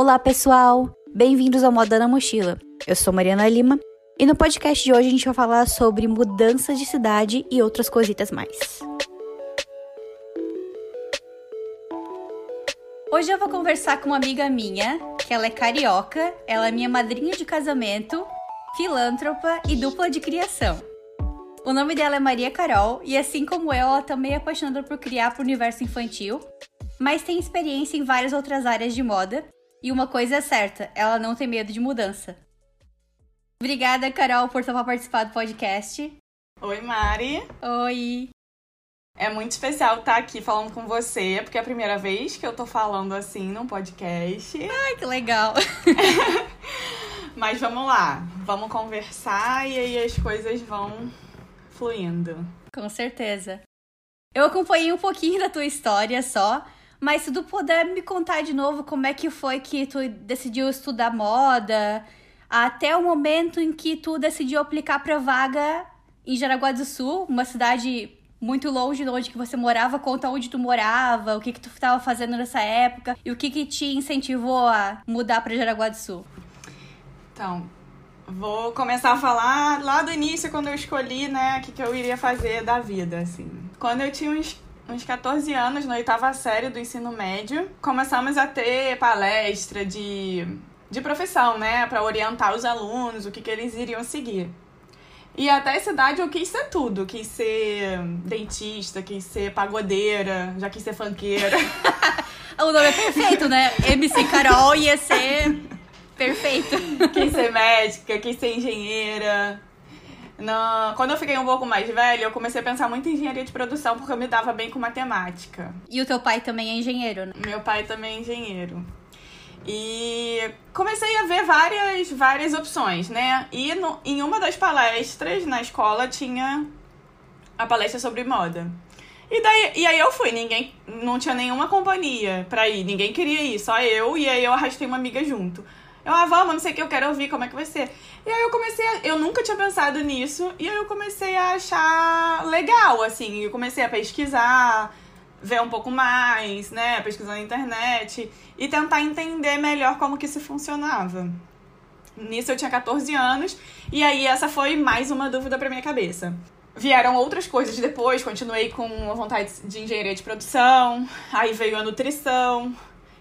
Olá, pessoal! Bem-vindos ao Moda na Mochila. Eu sou Mariana Lima e no podcast de hoje a gente vai falar sobre mudanças de cidade e outras coisitas mais. Hoje eu vou conversar com uma amiga minha, que ela é carioca, ela é minha madrinha de casamento, filântropa e dupla de criação. O nome dela é Maria Carol e assim como eu, ela também é apaixonada por criar para o universo infantil, mas tem experiência em várias outras áreas de moda e uma coisa é certa, ela não tem medo de mudança. Obrigada, Carol, por topar participar do podcast. Oi, Mari. Oi. É muito especial estar aqui falando com você, porque é a primeira vez que eu tô falando assim num podcast. Ai, que legal. Mas vamos lá, vamos conversar e aí as coisas vão fluindo. Com certeza. Eu acompanhei um pouquinho da tua história só, mas se tu puder me contar de novo como é que foi que tu decidiu estudar moda, até o momento em que tu decidiu aplicar para vaga em Jaraguá do Sul, uma cidade muito longe de onde que você morava, conta onde tu morava, o que que tu estava fazendo nessa época e o que que te incentivou a mudar para Jaraguá do Sul. Então, vou começar a falar lá do início quando eu escolhi, né, o que que eu iria fazer da vida, assim. Quando eu tinha uns uns 14 anos, na oitava série do ensino médio, começamos a ter palestra de, de profissão, né? Para orientar os alunos, o que, que eles iriam seguir. E até essa idade eu quis ser tudo. Quis ser dentista, quis ser pagodeira, já quis ser fanqueira. o nome é perfeito, né? MC Carol ia ser perfeito. quis ser médica, quis ser engenheira. No, quando eu fiquei um pouco mais velha, eu comecei a pensar muito em engenharia de produção porque eu me dava bem com matemática. E o teu pai também é engenheiro, né? Meu pai também é engenheiro. E comecei a ver várias, várias opções, né? E no, em uma das palestras na escola tinha a palestra sobre moda. E, daí, e aí eu fui, ninguém não tinha nenhuma companhia pra ir, ninguém queria ir, só eu, e aí eu arrastei uma amiga junto. Eu, ah, vamos, não sei o que, eu quero ouvir, como é que vai ser. E aí eu comecei a, Eu nunca tinha pensado nisso, e aí eu comecei a achar legal, assim. Eu comecei a pesquisar, ver um pouco mais, né? Pesquisar na internet, e tentar entender melhor como que isso funcionava. Nisso eu tinha 14 anos, e aí essa foi mais uma dúvida pra minha cabeça. Vieram outras coisas depois, continuei com a vontade de engenharia de produção, aí veio a nutrição,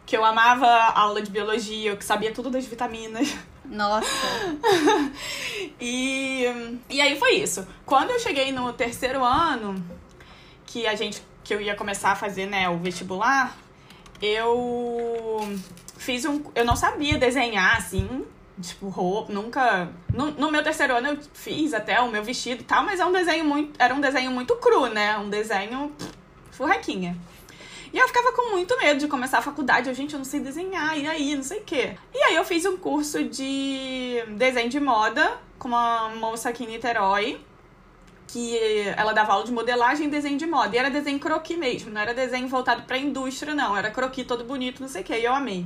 que eu amava a aula de biologia, eu que sabia tudo das vitaminas. Nossa. e, e aí foi isso. Quando eu cheguei no terceiro ano, que a gente que eu ia começar a fazer, né, o vestibular, eu fiz um, eu não sabia desenhar assim, tipo roupa, nunca, no, no meu terceiro ano eu fiz até o meu vestido e tal, mas é um desenho muito, era um desenho muito cru, né? Um desenho furraquinha. E eu ficava com muito medo de começar a faculdade. Eu, gente, eu não sei desenhar, e aí, não sei o quê. E aí eu fiz um curso de desenho de moda com uma moça aqui em Niterói. Que ela dava aula de modelagem e desenho de moda. E era desenho croquis mesmo, não era desenho voltado pra indústria, não. Era croquis todo bonito, não sei o quê. E eu amei.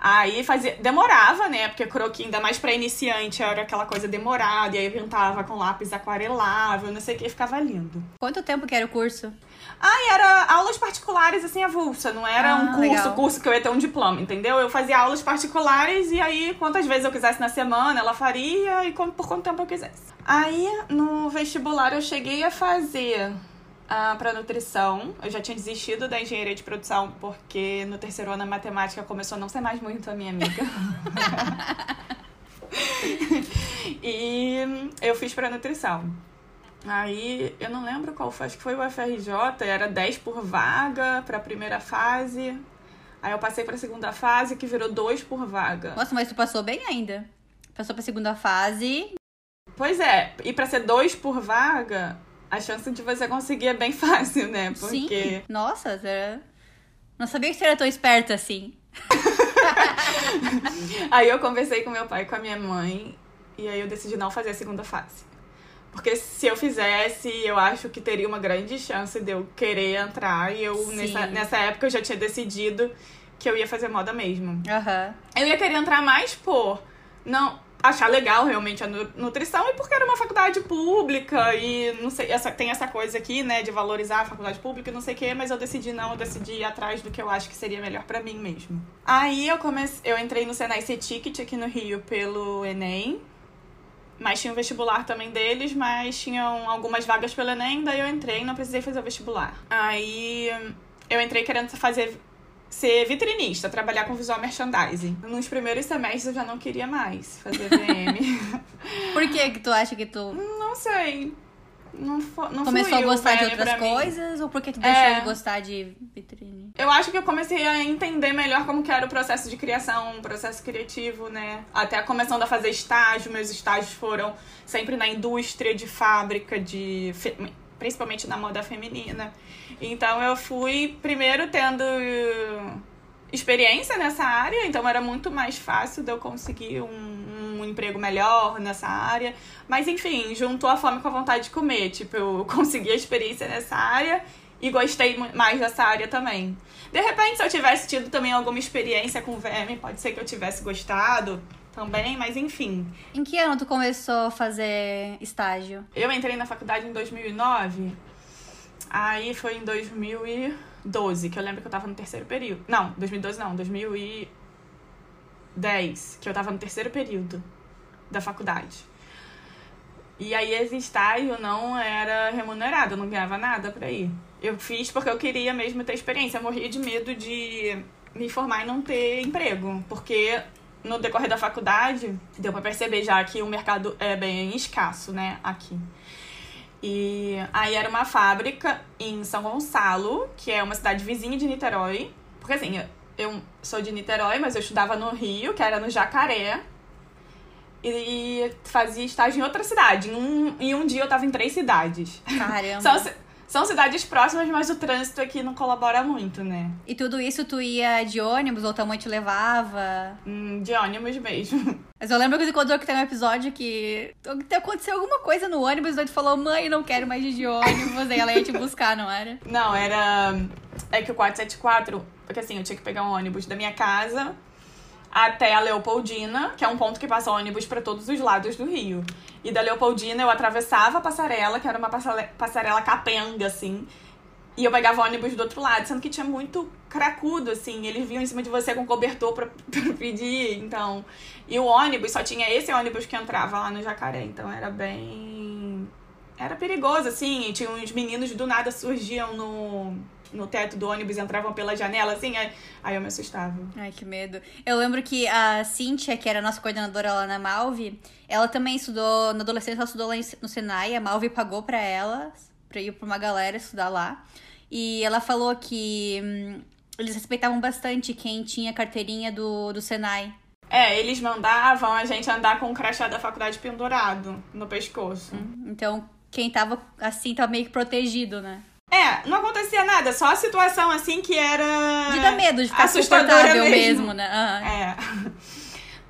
Aí fazia. Demorava, né? Porque croquis, ainda mais pra iniciante, era aquela coisa demorada. E aí eu pintava com lápis aquarelável, não sei o que, ficava lindo. Quanto tempo que era o curso? Ah, era aulas particulares, assim, avulsa. Não era ah, um curso, legal. curso que eu ia ter um diploma, entendeu? Eu fazia aulas particulares e aí, quantas vezes eu quisesse na semana, ela faria e por quanto tempo eu quisesse. Aí, no vestibular, eu cheguei a fazer ah, para nutrição. Eu já tinha desistido da engenharia de produção porque no terceiro ano a matemática começou a não ser mais muito a minha amiga. e eu fiz para nutrição. Aí eu não lembro qual foi, acho que foi o FRJ, era 10 por vaga para a primeira fase. Aí eu passei para a segunda fase, que virou 2 por vaga. Nossa, mas tu passou bem ainda. Passou para a segunda fase. Pois é, e para ser 2 por vaga, a chance de você conseguir é bem fácil, né? Porque Sim. Nossa, era... não sabia que você era tão esperta assim. aí eu conversei com meu pai e com a minha mãe e aí eu decidi não fazer a segunda fase. Porque se eu fizesse, eu acho que teria uma grande chance de eu querer entrar. E eu, nessa, nessa época, eu já tinha decidido que eu ia fazer moda mesmo. Uhum. Eu ia querer entrar mais por. Não. Achar legal realmente a nutrição e porque era uma faculdade pública e não sei, essa, tem essa coisa aqui, né, de valorizar a faculdade pública e não sei o quê, mas eu decidi não, eu decidi ir atrás do que eu acho que seria melhor para mim mesmo. Aí eu comecei, eu entrei no Senai C-Ticket aqui no Rio pelo Enem, mas tinha o vestibular também deles, mas tinham algumas vagas pelo Enem, daí eu entrei e não precisei fazer o vestibular. Aí eu entrei querendo fazer ser vitrinista, trabalhar com visual merchandising. Nos primeiros semestres eu já não queria mais fazer VM. Por que que tu acha que tu... Não sei. Não, não Começou a gostar de outras coisas? Ou porque tu deixou é. de gostar de vitrine? Eu acho que eu comecei a entender melhor como que era o processo de criação, um processo criativo, né? Até começando a fazer estágio, meus estágios foram sempre na indústria de fábrica, de principalmente na moda feminina. Então eu fui primeiro tendo experiência nessa área, então era muito mais fácil de eu conseguir um, um, emprego melhor nessa área. Mas enfim, juntou a fome com a vontade de comer. Tipo, eu consegui a experiência nessa área e gostei mais dessa área também. De repente, se eu tivesse tido também alguma experiência com VM, pode ser que eu tivesse gostado também, mas enfim. Em que ano tu começou a fazer estágio? Eu entrei na faculdade em 2009. Aí foi em 2012, que eu lembro que eu tava no terceiro período. Não, 2012 não, 2010, que eu tava no terceiro período da faculdade. E aí esse estágio não era remunerado, eu não ganhava nada pra ir. Eu fiz porque eu queria mesmo ter experiência. Eu morria de medo de me formar e não ter emprego. Porque no decorrer da faculdade, deu para perceber já que o mercado é bem escasso, né, aqui. E aí era uma fábrica em São Gonçalo, que é uma cidade vizinha de Niterói. Porque assim, eu sou de Niterói, mas eu estudava no Rio, que era no Jacaré. E fazia estágio em outra cidade. Em um, em um dia eu tava em três cidades. Caramba. São, são cidades próximas, mas o trânsito aqui não colabora muito, né? E tudo isso tu ia de ônibus ou tua mãe te levava? Hum, de ônibus mesmo. Mas eu lembro que quando que tem um episódio que aconteceu alguma coisa no ônibus, e tu falou, mãe, não quero mais ir de ônibus, aí ela ia te buscar, não era? Não, era. É que o 474, porque assim, eu tinha que pegar um ônibus da minha casa até a Leopoldina, que é um ponto que passa ônibus para todos os lados do Rio. E da Leopoldina eu atravessava a passarela, que era uma passarela capenga, assim. E eu pegava ônibus do outro lado, sendo que tinha muito cracudo, assim. Eles vinham em cima de você com cobertor pra, pra pedir, então. E o ônibus, só tinha esse ônibus que entrava lá no Jacaré, então era bem. Era perigoso, assim. E tinha uns meninos do nada surgiam no no teto do ônibus entravam pela janela, assim, aí, aí eu me assustava. Ai, que medo. Eu lembro que a Cíntia, que era a nossa coordenadora lá na Malve, ela também estudou, na adolescência ela estudou lá no Senai, a Malve pagou pra ela, pra ir pra uma galera estudar lá. E ela falou que hum, eles respeitavam bastante quem tinha carteirinha do, do Senai. É, eles mandavam a gente andar com o crachá da faculdade pendurado no pescoço. Hum, então, quem tava assim, tava meio que protegido, né? É, não acontecia nada, só a situação assim que era. De dar medo, de ficar assustadora mesmo. mesmo, né? Uhum. É.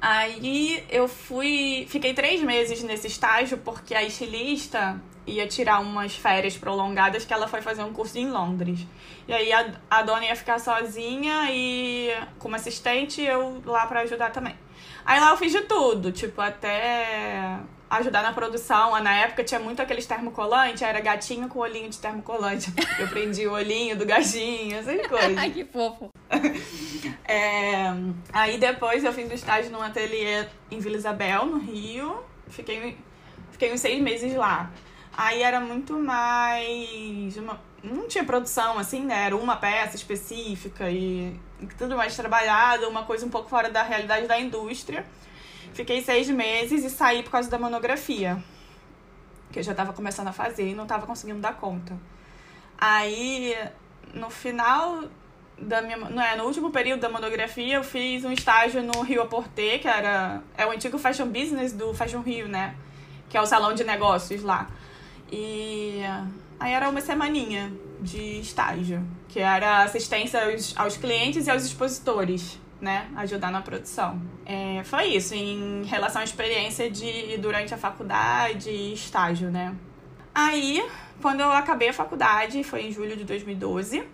Aí eu fui. Fiquei três meses nesse estágio porque a estilista ia tirar umas férias prolongadas que ela foi fazer um curso em Londres. E aí a, a dona ia ficar sozinha e como assistente eu lá para ajudar também. Aí lá eu fiz de tudo, tipo, até ajudar na produção. Na época tinha muito aqueles termocolantes, era gatinho com olhinho de termocolante. Eu prendi o olhinho do gatinho, essas coisas. Ai, que fofo. É, aí depois eu fiz o estágio num ateliê em Vila Isabel, no Rio. Fiquei, fiquei uns seis meses lá. Aí era muito mais. Uma, não tinha produção, assim, né? Era uma peça específica e tudo mais trabalhado, uma coisa um pouco fora da realidade da indústria. Fiquei seis meses e saí por causa da monografia. Que eu já tava começando a fazer e não tava conseguindo dar conta. Aí, no final da minha. Não é, no último período da monografia, eu fiz um estágio no Rio Aporté, que era. É o antigo Fashion Business do Fashion Rio, né? Que é o salão de negócios lá. E aí era uma semaninha de estágio, que era assistência aos, aos clientes e aos expositores né, ajudar na produção. É, foi isso, em relação à experiência de durante a faculdade e estágio, né. Aí, quando eu acabei a faculdade, foi em julho de 2012,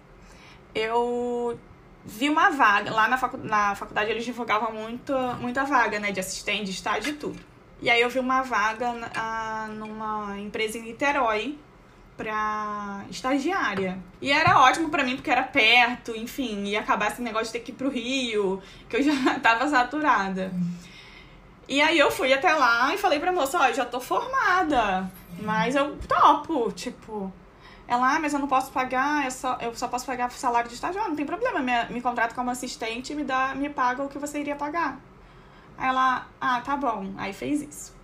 eu vi uma vaga, lá na, facu na faculdade eles divulgavam muito, muita vaga, né, de assistente, de estágio e tudo. E aí eu vi uma vaga a, numa empresa em Niterói pra estagiária. E era ótimo para mim porque era perto, enfim, ia acabar esse negócio de ter que ir pro Rio, que eu já tava saturada. E aí eu fui até lá e falei pra moça, ó, já tô formada, mas eu topo, tipo... Ela, ah, mas eu não posso pagar, eu só, eu só posso pagar salário de estagiário, não tem problema, me, me contrata como assistente e me, dá, me paga o que você iria pagar. Aí ela, ah, tá bom, aí fez isso.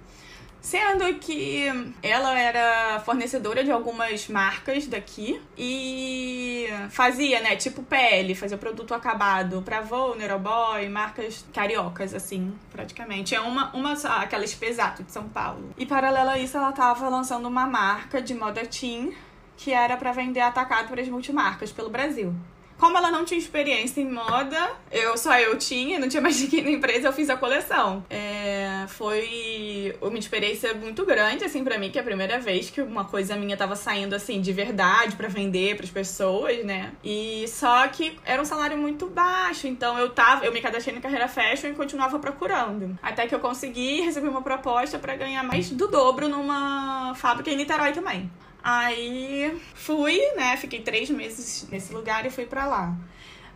Sendo que ela era fornecedora de algumas marcas daqui e fazia, né, tipo pele, fazia produto acabado pra Vou, Neuroboy, marcas cariocas, assim, praticamente. É uma, uma só, aquela Espesato de São Paulo. E paralelo a isso, ela tava lançando uma marca de moda teen que era para vender atacado para as multimarcas pelo Brasil. Como ela não tinha experiência em moda, eu só eu tinha, não tinha mais ninguém na empresa, eu fiz a coleção. É, foi uma experiência muito grande, assim, para mim, que é a primeira vez que uma coisa minha tava saindo, assim, de verdade para vender para as pessoas, né? E só que era um salário muito baixo, então eu tava, eu me cadastrei na carreira fashion e continuava procurando. Até que eu consegui receber uma proposta para ganhar mais do dobro numa fábrica em Niterói também. Aí fui, né? Fiquei três meses nesse lugar e fui para lá.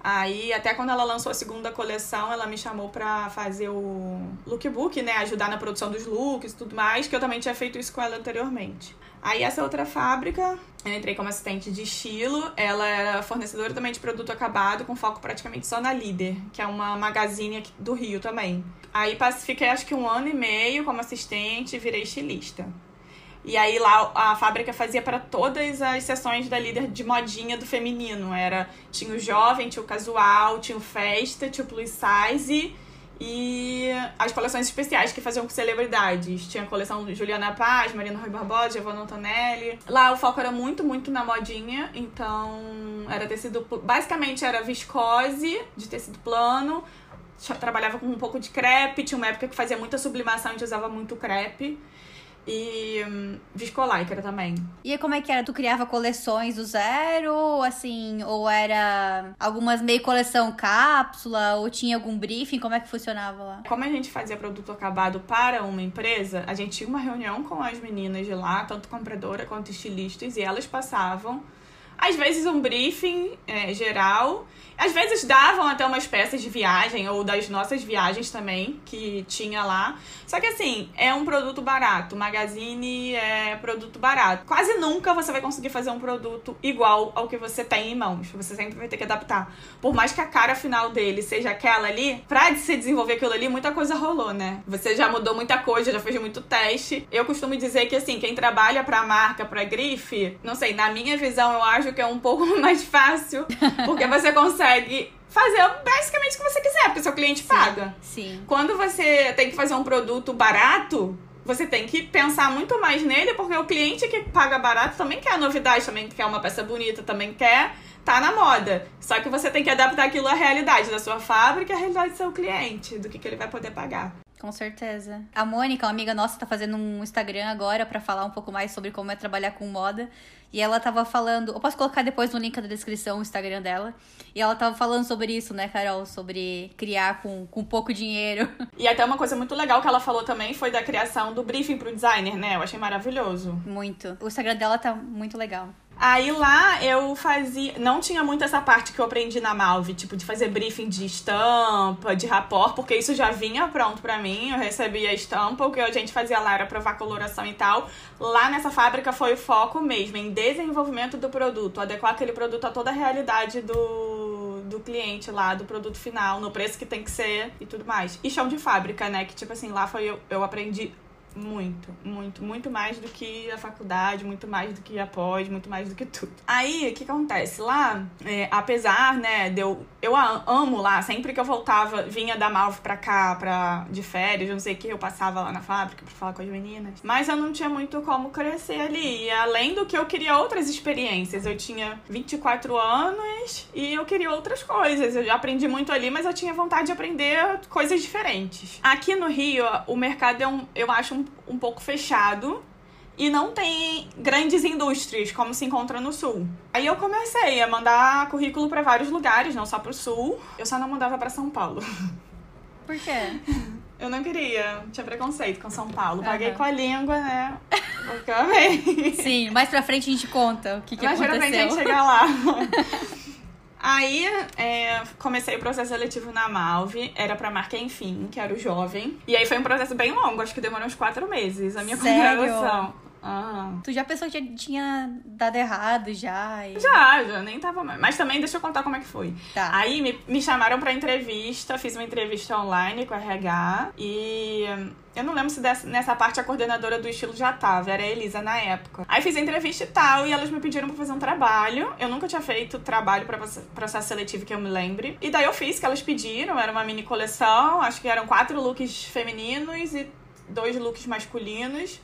Aí, até quando ela lançou a segunda coleção, ela me chamou pra fazer o lookbook, né? Ajudar na produção dos looks e tudo mais, que eu também tinha feito isso com ela anteriormente. Aí, essa outra fábrica, eu entrei como assistente de estilo. Ela era fornecedora também de produto acabado, com foco praticamente só na Líder, que é uma magazine do Rio também. Aí, fiquei acho que um ano e meio como assistente e virei estilista. E aí lá a fábrica fazia para todas as sessões da líder de modinha do feminino. Era tinha o jovem, tinha o casual, tinha o festa, tinha o plus size e as coleções especiais que faziam com celebridades. Tinha a coleção Juliana Paz, Marina Rui Barbosa, Giovanna Antonelli. Lá o foco era muito, muito na modinha, então era tecido basicamente era viscose de tecido plano. Trabalhava com um pouco de crepe, tinha uma época que fazia muita sublimação, a gente usava muito crepe e hum, viscolycra também. E como é que era? Tu criava coleções do zero, assim, ou era algumas meio coleção cápsula, ou tinha algum briefing? Como é que funcionava lá? Como a gente fazia produto acabado para uma empresa, a gente tinha uma reunião com as meninas de lá, tanto compradora quanto estilistas, e elas passavam às vezes um briefing é, geral às vezes davam até umas peças de viagem ou das nossas viagens também que tinha lá. Só que assim, é um produto barato. Magazine é produto barato. Quase nunca você vai conseguir fazer um produto igual ao que você tem em mãos. Você sempre vai ter que adaptar. Por mais que a cara final dele seja aquela ali, pra se desenvolver aquilo ali, muita coisa rolou, né? Você já mudou muita coisa, já fez muito teste. Eu costumo dizer que assim, quem trabalha pra marca, pra grife, não sei, na minha visão eu acho que é um pouco mais fácil, porque você consegue fazer basicamente o que você quiser, porque seu cliente sim, paga. Sim. Quando você tem que fazer um produto barato, você tem que pensar muito mais nele, porque o cliente que paga barato também quer novidade, também quer uma peça bonita, também quer tá na moda. Só que você tem que adaptar aquilo à realidade da sua fábrica e à realidade do seu cliente, do que, que ele vai poder pagar. Com certeza. A Mônica, uma amiga nossa, tá fazendo um Instagram agora para falar um pouco mais sobre como é trabalhar com moda. E ela tava falando. Eu posso colocar depois no link da descrição o Instagram dela. E ela tava falando sobre isso, né, Carol? Sobre criar com, com pouco dinheiro. E até uma coisa muito legal que ela falou também foi da criação do briefing pro designer, né? Eu achei maravilhoso. Muito. O Instagram dela tá muito legal. Aí lá eu fazia. Não tinha muito essa parte que eu aprendi na Malve, tipo, de fazer briefing de estampa, de rapor, porque isso já vinha pronto para mim. Eu recebia a estampa, o que a gente fazia lá era provar coloração e tal. Lá nessa fábrica foi o foco mesmo, em desenvolvimento do produto, adequar aquele produto a toda a realidade do, do cliente lá, do produto final, no preço que tem que ser e tudo mais. E chão de fábrica, né? Que tipo assim, lá foi eu, eu aprendi muito, muito, muito mais do que a faculdade, muito mais do que a pós, muito mais do que tudo. Aí, o que acontece? Lá, é, apesar, né, de eu, eu amo lá, sempre que eu voltava, vinha da Malve pra cá, pra, de férias, não sei o que, eu passava lá na fábrica pra falar com as meninas. Mas eu não tinha muito como crescer ali. E além do que eu queria outras experiências. Eu tinha 24 anos e eu queria outras coisas. Eu já aprendi muito ali, mas eu tinha vontade de aprender coisas diferentes. Aqui no Rio, o mercado é um, eu acho, um um, pouco fechado e não tem grandes indústrias como se encontra no sul. Aí eu comecei a mandar currículo para vários lugares, não só para o sul. Eu só não mandava para São Paulo. Por quê? Eu não queria. Tinha preconceito com São Paulo. Paguei Aham. com a língua, né? Porque eu amei. Sim, mais pra frente a gente conta o que, que Mas aconteceu. geralmente a gente chegar lá. Aí, é, comecei o processo seletivo na Malve, era pra marca Enfim, que era o jovem. E aí foi um processo bem longo, acho que demorou uns quatro meses a minha Sério? contratação. Aham. Tu já pensou que já tinha dado errado já? e- Já, já, nem tava mais. Mas também deixa eu contar como é que foi. Tá. Aí me, me chamaram pra entrevista, fiz uma entrevista online com a RH e hum, eu não lembro se dessa- nessa parte a coordenadora do estilo já tava, era a Elisa na época. Aí fiz a entrevista e tal, e elas me pediram pra fazer um trabalho. Eu nunca tinha feito trabalho pra proce- processo seletivo que eu me lembre. E daí eu fiz, que elas pediram, era uma mini coleção, acho que eram quatro looks femininos e dois looks masculinos.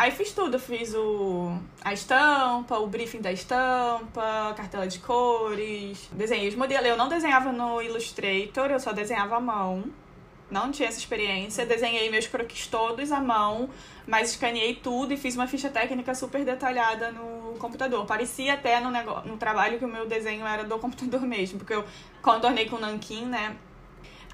Aí fiz tudo, fiz o a estampa, o briefing da estampa, cartela de cores, desenhei os modelos. Eu não desenhava no Illustrator, eu só desenhava à mão. Não tinha essa experiência. Desenhei meus croquis todos à mão, mas escaneei tudo e fiz uma ficha técnica super detalhada no computador. Parecia até no, nego... no trabalho que o meu desenho era do computador mesmo, porque eu contornei com nanquim, né?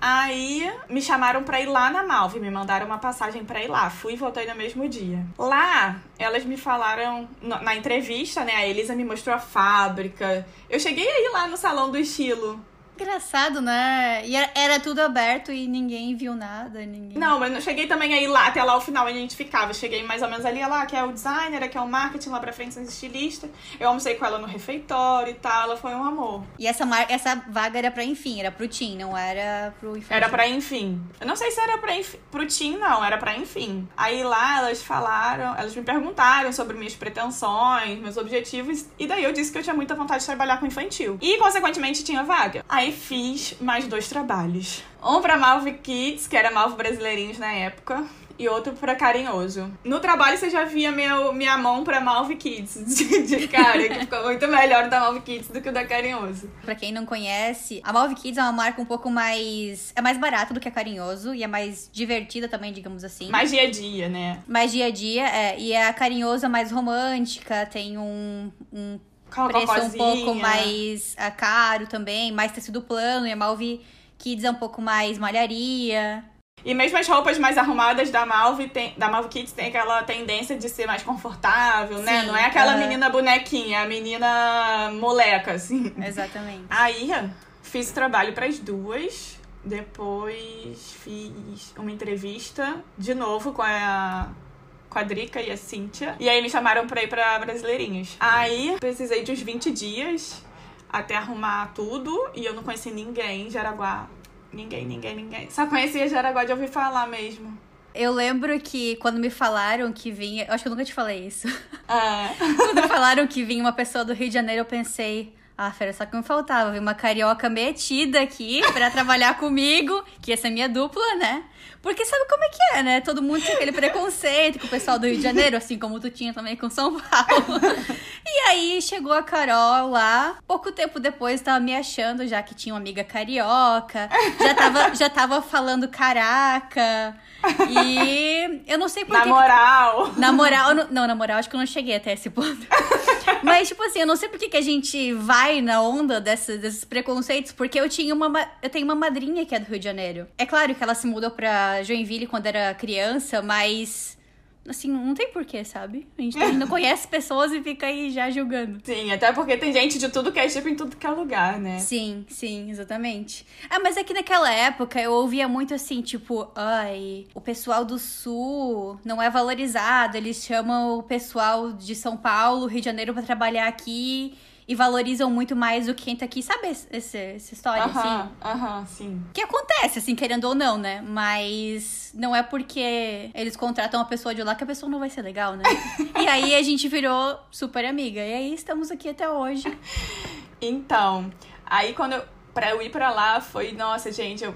Aí me chamaram pra ir lá na Malve, me mandaram uma passagem pra ir lá. Fui e voltei no mesmo dia. Lá, elas me falaram na entrevista, né? A Elisa me mostrou a fábrica. Eu cheguei aí lá no salão do estilo. Engraçado, né? E era, tudo aberto e ninguém viu nada, ninguém... Não, mas não cheguei também aí lá, até lá o final onde a gente ficava. Eu cheguei mais ou menos ali, lá, que é o designer, aqui é o marketing, lá pra frente são estilistas. Eu almocei com ela no refeitório e tal, ela foi um amor. E essa, mar... essa vaga era pra enfim, era pro Tim, não era pro infantil. Era pra enfim. Eu não sei se era pra enfim, pro Tim, não, era pra enfim. Aí lá elas falaram, elas me perguntaram sobre minhas pretensões, meus objetivos, e daí eu disse que eu tinha muita vontade de trabalhar com infantil. E, consequentemente, tinha vaga. Aí fiz mais dois trabalhos. Um pra Malve Kids, que era Malve Brasileirinhos na época. E outro pra Carinhoso. No trabalho você já via meu, minha mão pra Malve Kids de, de cara, que ficou muito melhor da Malve Kids do que o da Carinhoso. Pra quem não conhece, a Malve Kids é uma marca um pouco mais... É mais barata do que a Carinhoso e é mais divertida também, digamos assim. Mais dia a dia, né? Mais dia a dia, é. E a Carinhoso é mais romântica, tem um, um preço um cocozinha. pouco mais ah, caro também, mais tecido plano. E a Malve Kids é um pouco mais malharia. E mesmo as roupas mais arrumadas da Malve, tem, da Malve Kids tem aquela tendência de ser mais confortável, né? Sim, Não é aquela aham. menina bonequinha, é a menina moleca, assim. Exatamente. Aí, fiz o trabalho pras duas. Depois fiz uma entrevista de novo com a com a Drica e a Cíntia. E aí me chamaram pra ir pra Brasileirinhos. Aí precisei de uns 20 dias até arrumar tudo. E eu não conheci ninguém em Jaraguá. Ninguém, ninguém, ninguém. Só conhecia Jaraguá de ouvir falar mesmo. Eu lembro que quando me falaram que vinha. Eu acho que eu nunca te falei isso. É. quando falaram que vinha uma pessoa do Rio de Janeiro, eu pensei. Ah, Fera, só que me faltava. Vir uma carioca metida aqui pra trabalhar comigo, que ia ser minha dupla, né? Porque sabe como é que é, né? Todo mundo tem aquele preconceito com o pessoal do Rio de Janeiro, assim como tu tinha também com São Paulo. E aí chegou a Carol lá. Pouco tempo depois tava me achando, já que tinha uma amiga carioca. Já tava, já tava falando caraca. E eu não sei por Na que- moral. na moral, não, na moral, acho que eu não cheguei até esse ponto. Mas, tipo assim, eu não sei por que que a gente vai na onda desses preconceitos, porque eu tinha uma. ma- Eu tenho uma madrinha que é do Rio de Janeiro. É claro que ela se mudou pra Joinville quando era criança, mas. Assim, não tem porquê, sabe? A gente não conhece pessoas e fica aí já julgando. Sim, até porque tem gente de tudo que é tipo em tudo que é lugar, né? Sim, sim, exatamente. Ah, mas é que naquela época eu ouvia muito assim, tipo, ai, o pessoal do sul não é valorizado, eles chamam o pessoal de São Paulo, Rio de Janeiro pra trabalhar aqui e valorizam muito mais do que quem tá aqui, sabe esse, esse- essa história, assim? Aham, aham, sim. Que acontece, assim, querendo ou não, né? Mas não é porque eles contratam uma pessoa de lá que a pessoa não vai ser legal, né? e aí a gente virou super amiga. E aí estamos aqui até hoje. Então, aí quando eu. Pra eu ir pra lá foi, nossa, gente, eu.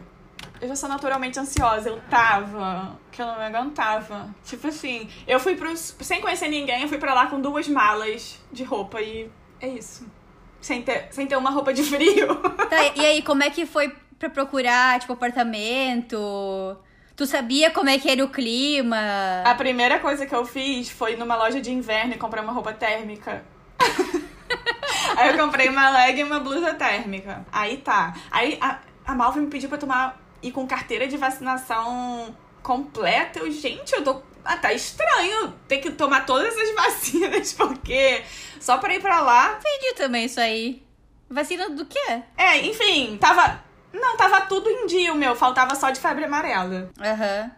Eu já sou naturalmente ansiosa, eu tava, que eu não me aguentava. Tipo assim, eu fui pros. Sem conhecer ninguém, eu fui pra lá com duas malas de roupa e é isso. Sem ter, sem ter uma roupa de frio. Tá, e aí, como é que foi pra procurar, tipo, apartamento? Tu sabia como é que era o clima? A primeira coisa que eu fiz foi numa loja de inverno e comprar uma roupa térmica. Aí eu comprei uma leg e uma blusa térmica. Aí tá. Aí a, a Malva me pediu pra tomar e com carteira de vacinação completa. Eu, gente, eu tô. Ah, tá estranho ter que tomar todas as vacinas, porque só pra ir pra lá. Entendi também isso aí. Vacina do quê? É, enfim, tava. Não, tava tudo em dia o meu, faltava só de febre amarela. Aham.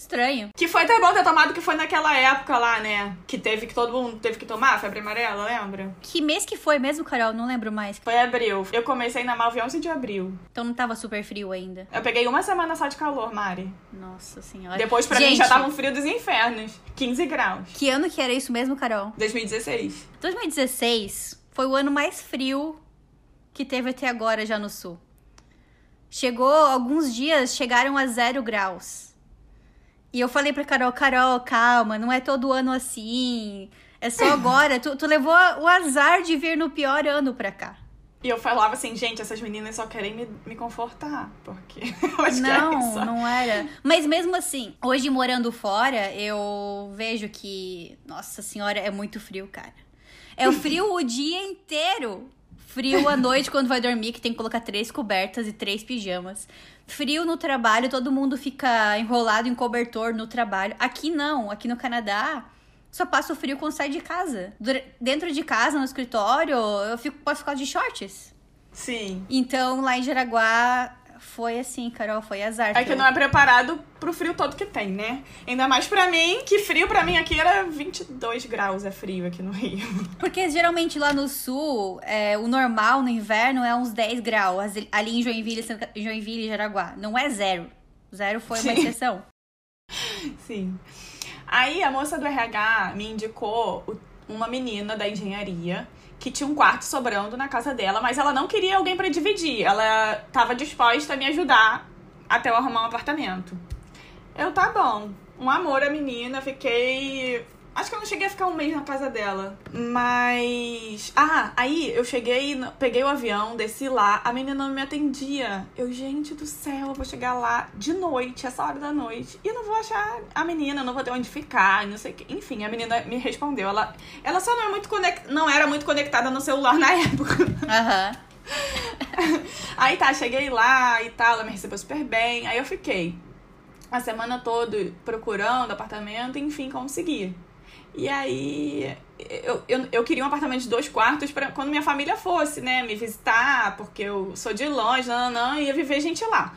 Estranho. Que foi até bom ter tomado, que foi naquela época lá, né? Que teve que todo mundo teve que tomar febre amarela, lembra? Que mês que foi mesmo, Carol? Não lembro mais. Foi abril. Eu comecei na Malve 11 de abril. Então não tava super frio ainda. Eu peguei uma semana só de calor, Mari. Nossa senhora. Depois pra Gente, mim já tava um frio dos infernos. 15 graus. Que ano que era isso mesmo, Carol? 2016. 2016 foi o ano mais frio que teve até agora já no sul. Chegou, alguns dias chegaram a zero graus. E eu falei pra Carol, Carol, calma, não é todo ano assim. É só agora. tu, tu levou o azar de vir no pior ano pra cá. E eu falava assim, gente, essas meninas só querem me, me confortar. Porque elas querem Não, só. não era. Mas mesmo assim, hoje morando fora, eu vejo que, nossa senhora, é muito frio, cara. É o frio o dia inteiro. Frio à noite quando vai dormir, que tem que colocar três cobertas e três pijamas. Frio no trabalho, todo mundo fica enrolado em cobertor no trabalho. Aqui não, aqui no Canadá, só passa o frio quando sai de casa. Dentro de casa, no escritório, eu fico, posso ficar de shorts. Sim. Então, lá em Jaraguá, foi assim, Carol, foi azar. É que não é preparado pro frio todo que tem, né? Ainda mais pra mim, que frio pra mim aqui era 22 graus, é frio aqui no Rio. Porque geralmente lá no sul, é, o normal no inverno é uns 10 graus, ali em Joinville, Joinville e Jaraguá. Não é zero. Zero foi uma Sim. exceção. Sim. Aí a moça do RH me indicou uma menina da engenharia que tinha um quarto sobrando na casa dela, mas ela não queria alguém pra dividir. Ela tava disposta a me ajudar até eu arrumar um apartamento. Eu, tá bom. Um amor a menina, fiquei. Acho que eu não cheguei a ficar um mês na casa dela. Mas. Ah, aí eu cheguei, peguei o avião, desci lá, a menina não me atendia. Eu, gente do céu, eu vou chegar lá de noite, essa hora da noite. E não vou achar a menina, não vou ter onde ficar, não sei o que. Enfim, a menina me respondeu. Ela, ela só não, é muito conect... não era muito conectada no celular na época. Aham. Aí tá, cheguei lá e tal, ela me recebeu super bem. Aí eu fiquei a semana toda procurando apartamento, enfim, consegui. E aí eu, eu, eu queria um apartamento de dois quartos para quando minha família fosse, né, me visitar, porque eu sou de longe, não, não, ia viver gente lá.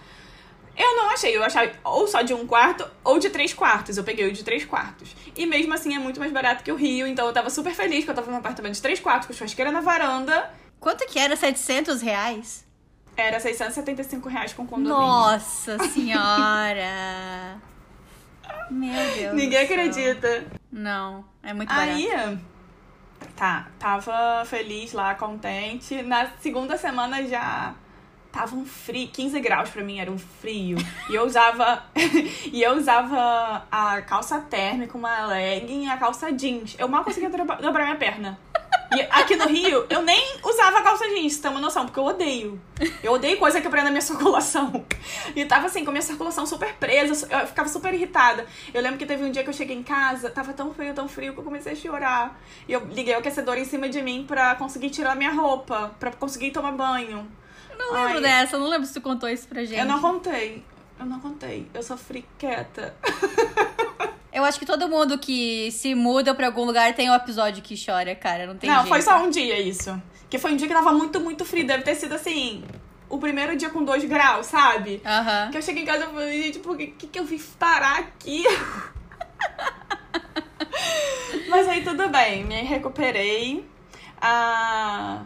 Eu não achei, eu achava ou só de um quarto ou de três quartos. Eu peguei o de três quartos. E mesmo assim é muito mais barato que o Rio, então eu tava super feliz que eu tava num apartamento de três quartos, com churrasqueira na varanda. Quanto que era? 700 reais? Era 675 reais com condomínio. Nossa senhora! Meu Deus. Ninguém acredita. Não, é muito barato. Aí, tá, tava feliz lá, contente. Na segunda semana já tava um frio, 15 graus pra mim, era um frio. E eu usava e eu usava a calça térmica, uma legging e a calça jeans. Eu mal conseguia dobra- dobrar minha perna. E aqui no Rio, eu nem usava calça jeans, tem uma noção, porque eu odeio. Eu odeio coisa que prenda minha circulação. E tava assim, com a minha circulação super presa, eu ficava super irritada. Eu lembro que teve um dia que eu cheguei em casa, tava tão frio, tão frio, que eu comecei a chorar. E eu liguei o aquecedor em cima de mim pra conseguir tirar minha roupa, pra conseguir tomar banho. Eu não lembro Ai. dessa, eu não lembro se tu contou isso pra gente. Eu não contei. Eu não contei. Eu sofri quieta. Eu acho que todo mundo que se muda pra algum lugar tem um episódio que chora, cara. Não tem não, jeito. foi só um dia isso. Que foi um dia que tava muito, muito frio. Deve ter sido assim. O primeiro dia com 2 graus, sabe? Aham. Que eu cheguei em casa e falei, gente, por que, que, que eu vim parar aqui? Mas aí tudo bem, me recuperei. Ah,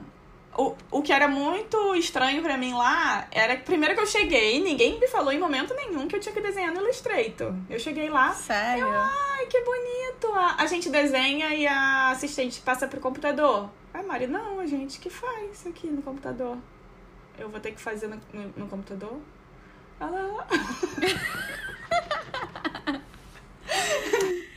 o, o que era muito estranho pra mim lá era que primeiro que eu cheguei, ninguém me falou em momento nenhum que eu tinha que desenhar no Illustrator. Eu cheguei lá, Sério? ai, que bonito! A, a gente desenha e a assistente passa pro computador. Ai, Mari, não, a gente que faz isso aqui no computador. Eu vou ter que fazer no, no, no computador? Ela.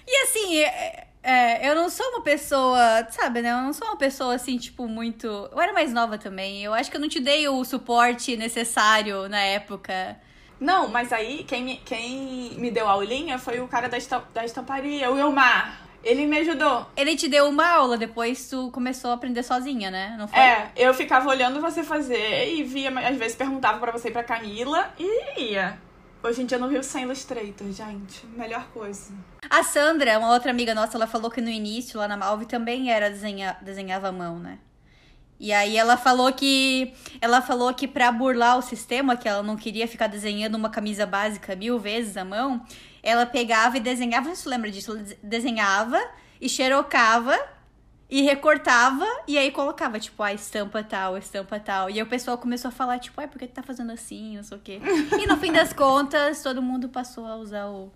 E assim, é- é, eu não sou uma pessoa, sabe, né? Eu não sou uma pessoa assim, tipo, muito. Eu era mais nova também. Eu acho que eu não te dei o suporte necessário na época. Não, mas aí quem me, quem me deu a aulinha foi o cara da, da estamparia, o Elmar. Ele me ajudou. Ele te deu uma aula, depois tu começou a aprender sozinha, né? Não foi? É, eu ficava olhando você fazer e via, às vezes perguntava pra você e pra Camila e ia. Hoje em dia no Rio sem Illustrator, gente. Melhor coisa. A Sandra, uma outra amiga nossa, ela falou que no início, lá na Malve, também era desenha, desenhava à mão, né? E aí ela falou que ela falou que para burlar o sistema, que ela não queria ficar desenhando uma camisa básica mil vezes à mão, ela pegava e desenhava, você lembra disso? Ela desenhava e xerocava e recortava e aí colocava, tipo, a estampa tal, estampa tal. E aí o pessoal começou a falar, tipo, ai, por que tá fazendo assim, não sei o quê. E no fim das contas, todo mundo passou a usar o,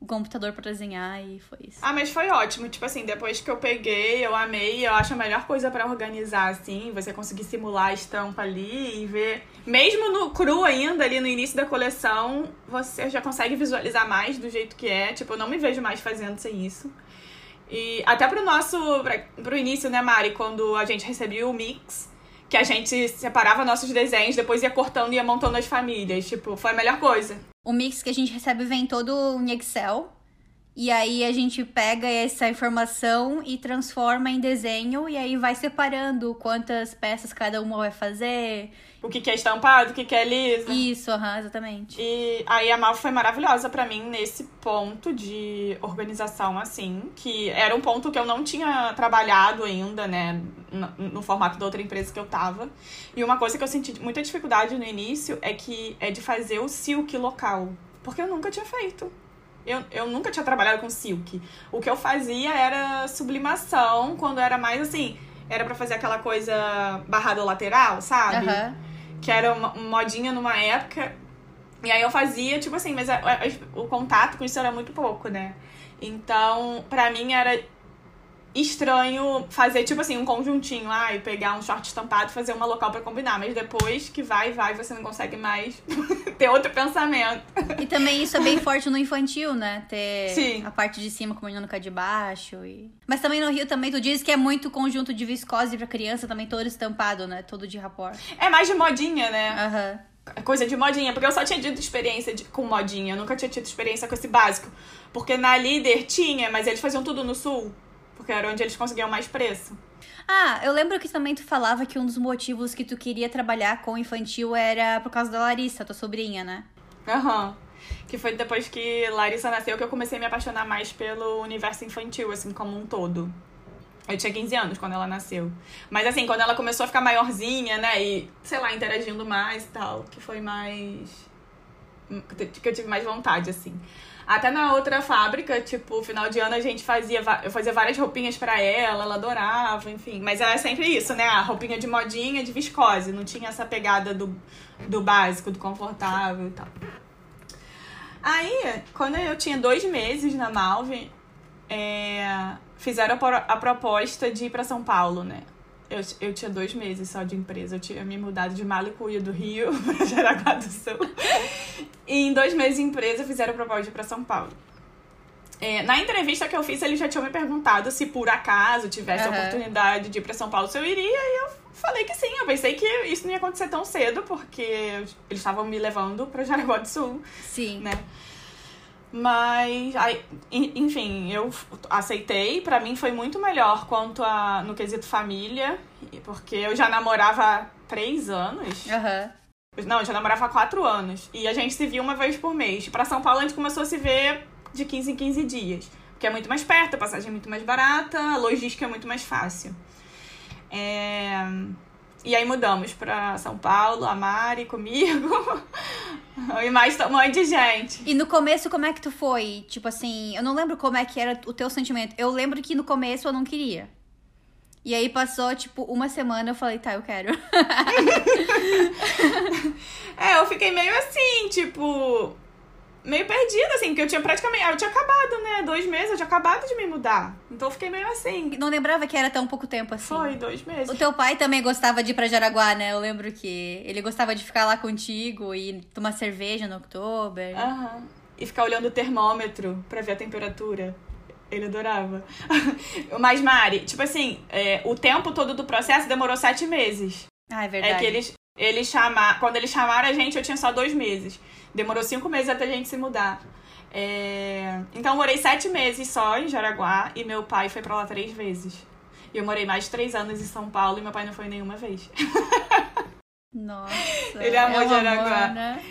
o computador para desenhar e foi isso. Ah, mas foi ótimo. Tipo assim, depois que eu peguei, eu amei. Eu acho a melhor coisa para organizar, assim, você conseguir simular a estampa ali e ver. Mesmo no cru ainda, ali no início da coleção, você já consegue visualizar mais do jeito que é. Tipo, eu não me vejo mais fazendo sem isso. E até pro nosso. Pra, pro início, né, Mari? Quando a gente recebia o mix que a gente separava nossos desenhos, depois ia cortando e ia montando as famílias. Tipo, foi a melhor coisa. O mix que a gente recebe vem todo em Excel. E aí a gente pega essa informação e transforma em desenho e aí vai separando quantas peças cada uma vai fazer. O que, que é estampado, o que, que é liso. Isso, uhum, exatamente. E aí a Mal foi maravilhosa para mim nesse ponto de organização, assim, que era um ponto que eu não tinha trabalhado ainda, né, no, no formato da outra empresa que eu tava. E uma coisa que eu senti muita dificuldade no início é que é de fazer o silk local. Porque eu nunca tinha feito. Eu, eu nunca tinha trabalhado com silk. O que eu fazia era sublimação, quando era mais assim, era para fazer aquela coisa barrada lateral, sabe? Uhum. Que era uma modinha numa época. E aí eu fazia, tipo assim, mas a, a, o contato com isso era muito pouco, né? Então, pra mim era estranho fazer, tipo assim, um conjuntinho lá e pegar um short estampado e fazer uma local para combinar. Mas depois que vai, vai, você não consegue mais ter outro pensamento. E também isso é bem forte no infantil, né? Ter Sim. a parte de cima combinando com a de baixo. E... Mas também no Rio também, tu diz que é muito conjunto de viscose pra criança, também todo estampado, né? Todo de rapor. É mais de modinha, né? Aham. Uhum coisa de modinha, porque eu só tinha tido experiência de, com modinha, eu nunca tinha tido experiência com esse básico. Porque na líder tinha, mas eles faziam tudo no sul porque era onde eles conseguiam mais preço. Ah, eu lembro que também tu falava que um dos motivos que tu queria trabalhar com infantil era por causa da Larissa, tua sobrinha, né? Aham. Uhum. Que foi depois que Larissa nasceu que eu comecei a me apaixonar mais pelo universo infantil, assim, como um todo. Eu tinha 15 anos quando ela nasceu. Mas assim, quando ela começou a ficar maiorzinha, né? E, sei lá, interagindo mais e tal, que foi mais. que eu tive mais vontade, assim. Até na outra fábrica, tipo, final de ano a gente fazia, eu fazia várias roupinhas para ela, ela adorava, enfim. Mas era sempre isso, né? A roupinha de modinha, de viscose. Não tinha essa pegada do, do básico, do confortável e tal. Aí, quando eu tinha dois meses na Malve, é, fizeram a, proposta de ir para São Paulo, né? Eu, eu tinha dois meses só de empresa. Eu tinha me mudado de Malicuia do Rio para Jaraguá do Sul. e em dois meses de empresa fizeram proposta para São Paulo. É, na entrevista que eu fiz, eles já tinham me perguntado se por acaso tivesse uhum. a oportunidade de ir para São Paulo, se eu iria. E eu falei que sim. Eu pensei que isso não ia acontecer tão cedo, porque eles estavam me levando para Jaraguá do Sul. Sim. Né? Mas, aí, enfim, eu aceitei. Para mim foi muito melhor quanto a no quesito família, porque eu já namorava há três anos. Uhum. Não, eu já namorava há quatro anos. E a gente se via uma vez por mês. Para São Paulo a gente começou a se ver de 15 em 15 dias. Porque é muito mais perto, a passagem é muito mais barata, a logística é muito mais fácil. É... E aí mudamos pra São Paulo, a Mari comigo. e mais um monte de gente. E no começo, como é que tu foi? Tipo assim, eu não lembro como é que era o teu sentimento. Eu lembro que no começo eu não queria. E aí passou, tipo, uma semana eu falei, tá, eu quero. é, eu fiquei meio assim, tipo meio perdida, assim, porque eu tinha praticamente. Eu tinha acabado, né? Dois meses, eu tinha acabado de me mudar. Então eu fiquei meio assim. Não lembrava que era tão pouco tempo assim. Foi, dois meses. O teu pai também gostava de ir pra Jaraguá, né? Eu lembro que ele gostava de ficar lá contigo e tomar cerveja no outubro. Aham. E ficar olhando o termômetro pra ver a temperatura. Ele adorava. Mas, Mari, tipo assim, é, o tempo todo do processo demorou sete meses. Ah, é verdade. É que eles, eles chamaram. Quando eles chamaram a gente, eu tinha só dois meses. Demorou cinco meses até a gente se mudar. É... Então, eu morei sete meses só em Jaraguá e meu pai foi pra lá três vezes. E eu morei mais de três anos em São Paulo e meu pai não foi nenhuma vez. Nossa. Ele amou é Jaraguá. Amor, né?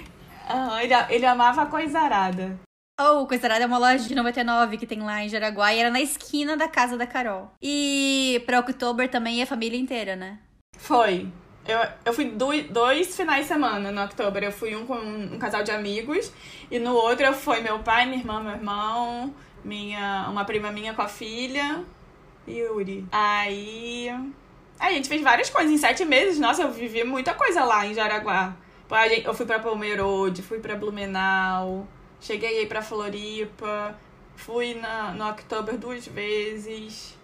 Ah, ele, ele amava a coisarada. Oh, Coisarada é uma loja de 99 que tem lá em Jaraguá e era na esquina da casa da Carol. E pra October também é a família inteira, né? Foi. Eu, eu fui dois, dois finais de semana no October. Eu fui um com um, um casal de amigos e no outro eu fui meu pai, minha irmã, meu irmão, minha, uma prima minha com a filha e Yuri. Aí. Aí a gente fez várias coisas. Em sete meses, nossa, eu vivi muita coisa lá em Jaraguá. Eu fui pra Pomerode, fui pra Blumenau, cheguei aí pra Floripa, fui na, no October duas vezes.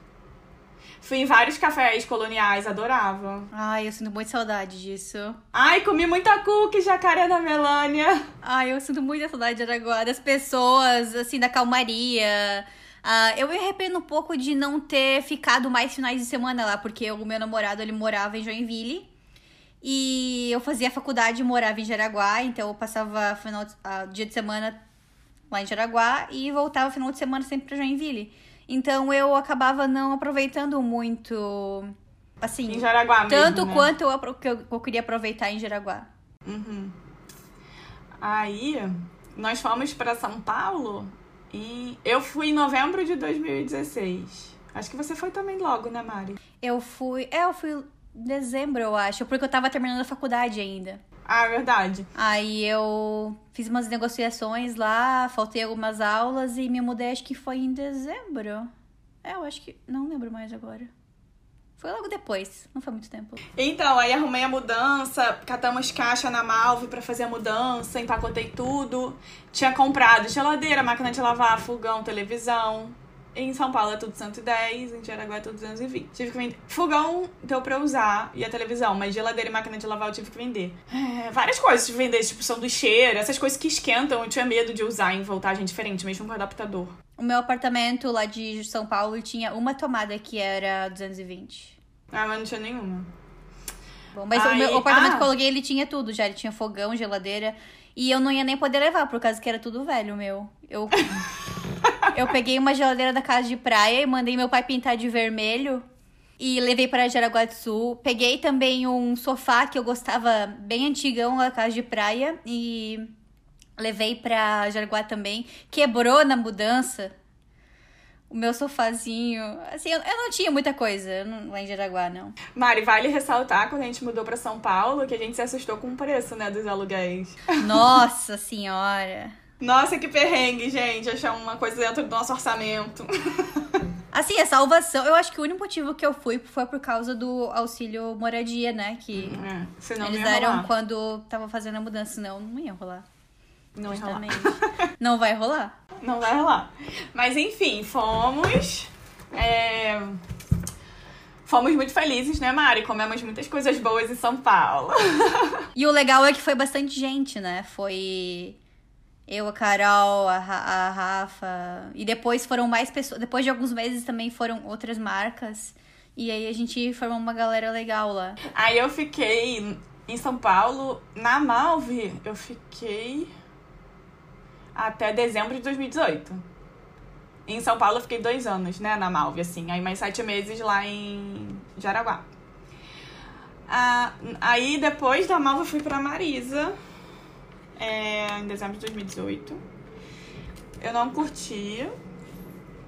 Fui em vários cafés coloniais, adorava. Ai, eu sinto muita saudade disso. Ai, comi muita cookie, jacaré da Melânia. Ai, eu sinto muita saudade de Araguá, das pessoas, assim, da calmaria. Uh, eu me arrependo um pouco de não ter ficado mais finais de semana lá, porque o meu namorado, ele morava em Joinville. E eu fazia faculdade e morava em Jaraguá, então eu passava final de, uh, dia de semana lá em Jaraguá e voltava final de semana sempre pra Joinville. Então eu acabava não aproveitando muito, assim... Em Jaraguá Tanto mesmo, né? quanto eu, que eu, eu queria aproveitar em Jaraguá. Uhum. Aí, nós fomos para São Paulo e eu fui em novembro de 2016. Acho que você foi também logo, né, Mari? Eu fui. É, eu fui em dezembro, eu acho, porque eu tava terminando a faculdade ainda. Ah, verdade. Aí eu fiz umas negociações lá, faltei algumas aulas e me mudei, acho que foi em dezembro. É, eu acho que. Não lembro mais agora. Foi logo depois, não foi muito tempo. Então, aí arrumei a mudança, catamos caixa na Malve pra fazer a mudança, empacotei tudo. Tinha comprado geladeira, máquina de lavar, fogão, televisão. Em São Paulo é tudo 110, em Jaraguá é tudo 220. Tive que vender. Fogão deu pra eu usar e a televisão, mas geladeira e máquina de lavar eu tive que vender. É, várias coisas tive que vender, tipo sanduicheira, essas coisas que esquentam, eu tinha medo de usar em voltagem diferente, mesmo com adaptador. O meu apartamento lá de São Paulo tinha uma tomada que era 220. Ah, mas não tinha nenhuma. Bom, mas o, meu, apartamento ah. que eu aluguei, ele tinha tudo já. Ele tinha fogão, geladeira. E eu não ia nem poder levar, por causa que era tudo velho, meu. Eu, eu peguei uma geladeira da casa de praia e mandei meu pai pintar de vermelho. E levei para Jaraguá do Sul. Peguei também um sofá que eu gostava bem antigão da casa de praia. E levei pra Jaraguá também. Quebrou na mudança. O meu sofazinho. Assim, eu, eu não tinha muita coisa não- lá em Jaraguá, não. Mari, vale ressaltar quando a gente mudou pra São Paulo que a gente se assustou com o preço, né, dos aluguéis. Nossa senhora. Nossa, que perrengue, gente, achar uma coisa dentro do nosso orçamento. Assim, a salvação, eu acho que o único motivo que eu fui foi por causa do auxílio moradia, né? Que É, senão eles deram quando tava fazendo a mudança, senão não ia rolar. Não ia rolar. Não vai rolar. Não vai rolar. Mas enfim, fomos. é, Fomos muito felizes, né, Mari? Comemos muitas coisas boas em São Paulo. E o legal é que foi bastante gente, né? Foi eu, a Carol, a, a Rafa. E depois foram mais pessoas. Depois de alguns meses também foram outras marcas. E aí a gente formou uma galera legal lá. Aí eu fiquei em São Paulo, na Malve, eu fiquei até dezembro de 2018. Em São Paulo eu fiquei dois anos, né, na Malve, assim. Aí mais sete meses lá em Jaraguá. Ah, aí depois da Malve eu fui pra Marisa, é, em dezembro de 2018. Eu não curti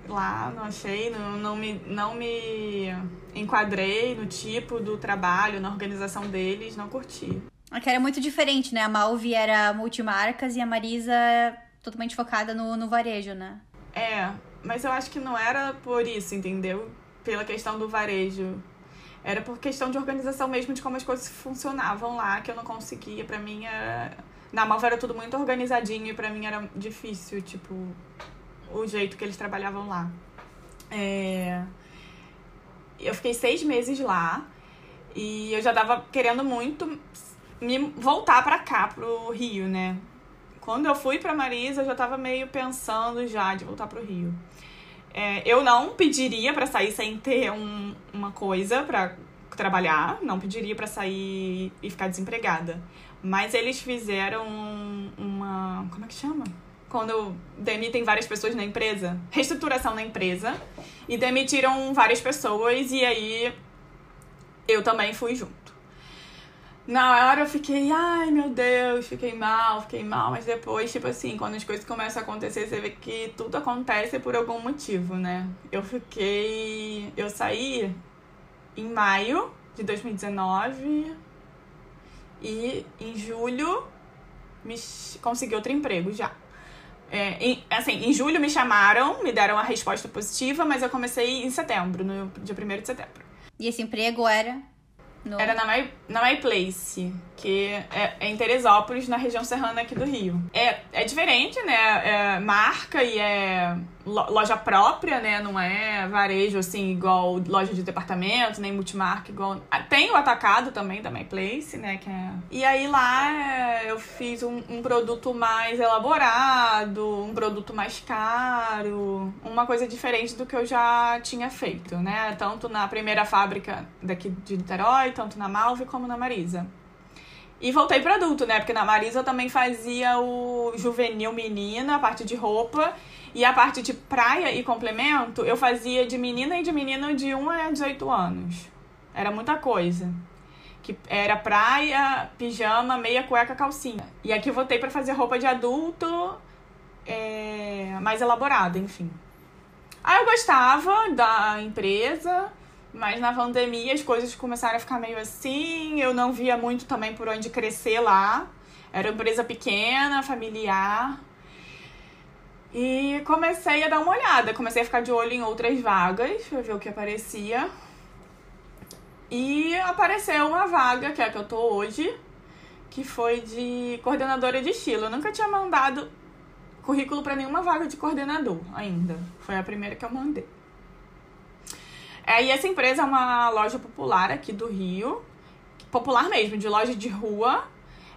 lá, não achei, não, não, me, não me enquadrei no tipo do trabalho, na organização deles, não curti. A que era muito diferente, né? A Malvi era multimarcas e a Marisa é totalmente focada no, no varejo, né? É, mas eu acho que não era por isso, entendeu? Pela questão do varejo. Era por questão de organização mesmo, de como as coisas funcionavam lá, que eu não conseguia. Pra mim era. Na Malva era tudo muito organizadinho e pra mim era difícil, tipo, o jeito que eles trabalhavam lá. É... Eu fiquei seis meses lá e eu já tava querendo muito me voltar pra cá, pro Rio, né? Quando eu fui pra Marisa, eu já tava meio pensando já de voltar pro Rio. É, eu não pediria pra sair sem ter um- uma coisa pra trabalhar, não pediria pra sair e ficar desempregada. Mas eles fizeram uma. Como é que chama? Quando demitem várias pessoas na empresa. Reestruturação na empresa. E demitiram várias pessoas e aí eu também fui junto. Na hora eu fiquei, ai meu Deus, fiquei mal, fiquei mal, mas depois, tipo assim, quando as coisas começam a acontecer, você vê que tudo acontece por algum motivo, né? Eu fiquei. Eu saí em maio de 2019 e em julho me consegui outro emprego já. É, em, assim, em julho me chamaram, me deram a resposta positiva, mas eu comecei em setembro, no dia 1 de setembro. E esse emprego era? No... Era na My, na My Place, que é, é, em Teresópolis, na região serrana aqui do Rio. É, é diferente, né? É marca e é loja própria, né? Não é varejo, assim, igual loja de departamento, nem multimarca, igual... Tem o atacado também da My Place, né? Que é... E aí lá é, eu fiz um, um produto mais elaborado, um produto mais caro, uma coisa diferente do que eu já tinha feito, né? Tanto na primeira fábrica daqui de Niterói, tanto na Malve como na Marisa. E voltei para adulto, né? Porque na Marisa eu também fazia o juvenil menina, a parte de roupa. E a parte de praia e complemento, eu fazia de menina e de menino de 1 a 18 anos. Era muita coisa. Que era praia, pijama, meia cueca, calcinha. E aqui voltei para fazer roupa de adulto é, mais elaborada, enfim. Aí eu gostava da empresa, mas na pandemia as coisas começaram a ficar meio assim. Eu não via muito também por onde crescer lá. Era uma empresa pequena, familiar. E comecei a dar uma olhada, comecei a ficar de olho em outras vagas pra ver o que aparecia. E apareceu uma vaga, que é a que eu tô hoje, que foi de coordenadora de estilo. Eu nunca tinha mandado currículo para nenhuma vaga de coordenador ainda. Foi a primeira que eu mandei. É, e essa empresa é uma loja popular aqui do Rio. Popular mesmo, de loja de rua.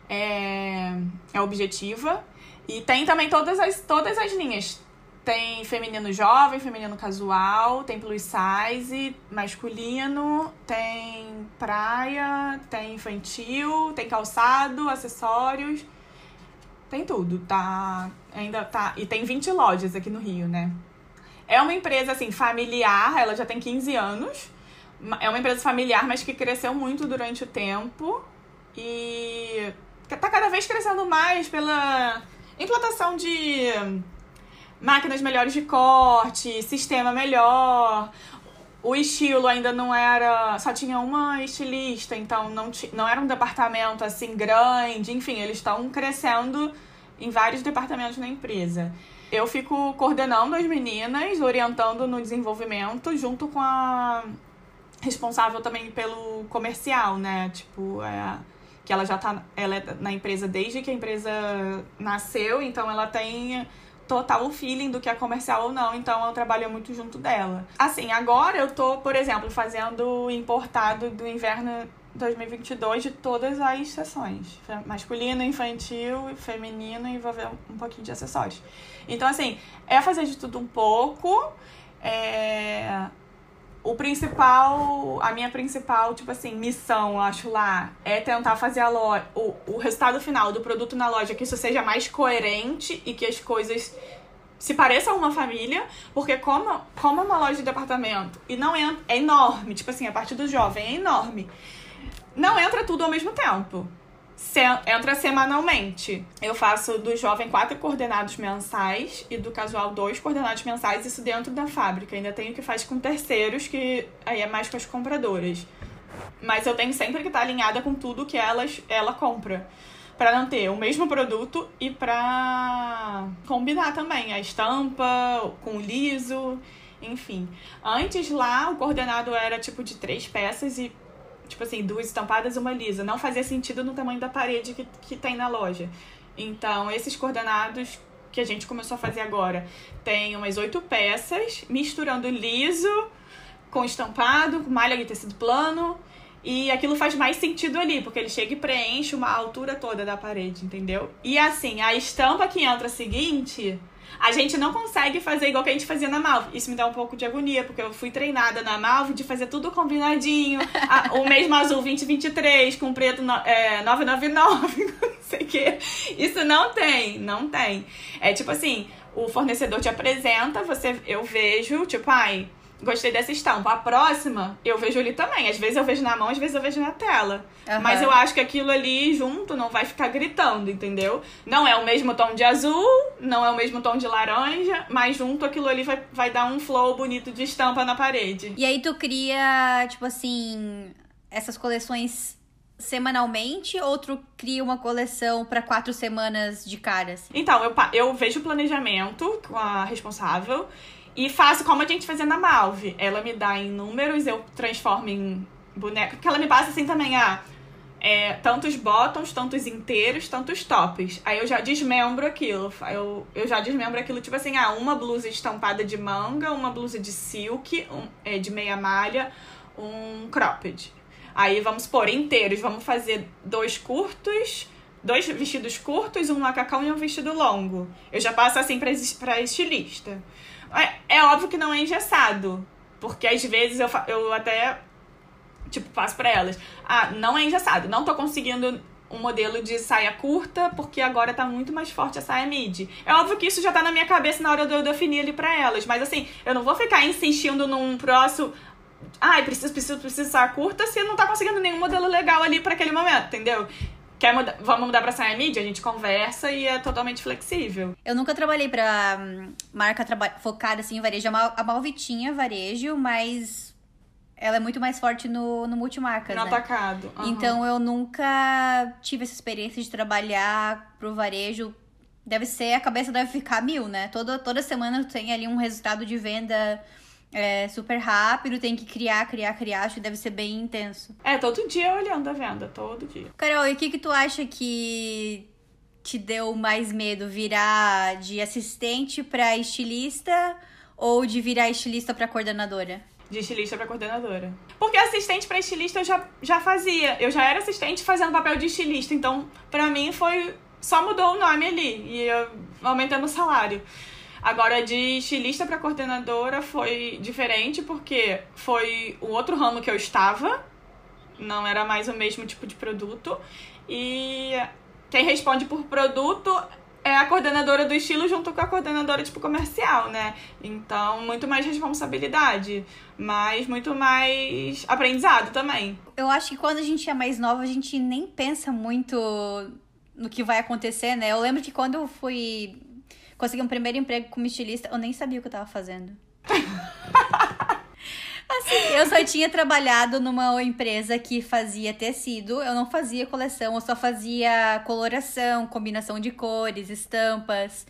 É, é objetiva. E tem também todas as, todas as linhas. Tem feminino jovem, feminino casual, tem plus size, masculino, tem praia, tem infantil, tem calçado, acessórios. Tem tudo, tá? Ainda tá. E tem 20 lojas aqui no Rio, né? É uma empresa, assim, familiar, ela já tem 15 anos. É uma empresa familiar, mas que cresceu muito durante o tempo. E tá cada vez crescendo mais pela Implantação de máquinas melhores de corte, sistema melhor. O estilo ainda não era. Só tinha uma estilista, então não, não era um departamento assim grande. Enfim, eles estão crescendo em vários departamentos na empresa. Eu fico coordenando as meninas, orientando no desenvolvimento, junto com a responsável também pelo comercial, né? Tipo, é que ela já tá ela é na empresa desde que a empresa nasceu, então ela tem total feeling do que é comercial ou não, então eu trabalho muito junto dela. Assim, agora eu tô, por exemplo, fazendo importado do inverno 2022 de todas as sessões. Masculino, infantil, feminino envolver um pouquinho de acessórios. Então, assim, é fazer de tudo um pouco. É o principal, a minha principal, tipo assim, missão, acho lá, é tentar fazer a loja, o, o resultado final do produto na loja que isso seja mais coerente e que as coisas se pareçam a uma família, porque como, como é uma loja de departamento e não é, é enorme, tipo assim, a parte do jovem é enorme, não entra tudo ao mesmo tempo se, entra semanalmente. Eu faço do jovem quatro coordenados mensais e do casual dois coordenados mensais, isso dentro da fábrica. Ainda tenho que fazer com terceiros, que aí é mais com as compradoras. Mas eu tenho sempre que estar alinhada com tudo que elas, ela compra. Para não ter o mesmo produto e para combinar também a estampa com o liso, enfim. Antes lá o coordenado era tipo de três peças e tipo assim, duas estampadas uma lisa. Não fazia sentido no tamanho da parede que, que tem na loja. Então, esses coordenados que a gente começou a fazer agora tem umas oito peças, misturando liso com estampado, com malha de tecido plano. E aquilo faz mais sentido ali, porque ele chega e preenche uma altura toda da parede, entendeu? E assim, a estampa que entra seguinte a gente não consegue fazer igual que a gente fazia na Malve. Isso me dá um pouco de agonia, porque eu fui treinada na Malve de fazer tudo combinadinho. a, o mesmo azul 2023 com preto no, é, 999, não sei o quê. Isso não tem, não tem. É tipo assim, o fornecedor te apresenta, você eu vejo, tipo, ai, gostei dessa estampa. A próxima, eu vejo ali também. Às vezes eu vejo na mão, às vezes eu vejo na tela. Aham. Mas eu acho que aquilo ali junto não vai ficar gritando, entendeu? Não é o mesmo tom de azul, não é o mesmo tom de laranja, mas junto aquilo ali vai, vai dar um flow bonito de estampa na parede. E aí tu cria, tipo assim, essas coleções semanalmente ou tu cria uma coleção pra quatro semanas de cara? assim? Então, eu, eu vejo o planejamento com a responsável e faço como a gente fazia na Malve. Ela me dá em números, eu transformo em boneco. Porque ela me passa assim também, ah, é, tantos bottoms, tantos inteiros, tantos tops. Aí eu já desmembro aquilo. Eu, eu já desmembro aquilo, tipo assim, ah, uma blusa estampada de manga, uma blusa de silk, um- é, de meia malha, um cropped. Aí vamos pôr inteiros, vamos fazer dois curtos, dois vestidos curtos, um macacão e um vestido longo. Eu já passo assim pra, pra estilista. É, é óbvio que não é engessado, porque às vezes eu, eu até tipo passo pra elas. Ah, não é engessado, não tô conseguindo um modelo de saia curta, porque agora tá muito mais forte a saia midi. É óbvio que isso já tá na minha cabeça na hora de eu definir ali pra elas, mas assim, eu não vou ficar insistindo num próximo Ai, preciso, preciso, preciso saia curta se não tá conseguindo nenhum modelo legal ali pra aquele momento, entendeu? Quer mudar, vamos mudar pra saia midi? A gente conversa e é totalmente flexível. Eu nunca trabalhei pra hum, marca traba- focada assim em varejo. A Mal- A Malve tinha varejo, mas ela é muito mais forte no, no multimarcas, no né? atacado. Aham. Então eu nunca tive essa experiência de trabalhar pro varejo. Deve ser, a cabeça deve ficar mil, né? Toda, toda semana tem ali um resultado de venda é, super rápido, tem que criar, criar, criar. Acho que deve ser bem intenso. É, todo dia olhando a venda, todo dia. Carol, e o que, que tu acha que te deu mais medo? Virar de assistente pra estilista ou de virar estilista pra coordenadora? De estilista pra coordenadora. Porque assistente pra estilista eu já, já fazia. Eu já era assistente fazendo papel de estilista. Então, pra mim, foi. Só mudou o nome ali. E eu aumentando o salário. Agora, de estilista pra coordenadora foi diferente, porque foi o outro ramo que eu estava. Não era mais o mesmo tipo de produto. E quem responde por produto é a coordenadora do estilo junto com a coordenadora tipo comercial, né? Então, muito mais responsabilidade, mas muito mais aprendizado também. Eu acho que quando a gente é mais nova, a gente nem pensa muito no que vai acontecer, né? Eu lembro que quando eu fui conseguir um primeiro emprego como estilista, eu nem sabia o que eu tava fazendo. Assim, eu só tinha trabalhado numa empresa que fazia tecido, eu não fazia coleção, eu só fazia coloração, combinação de cores, estampas.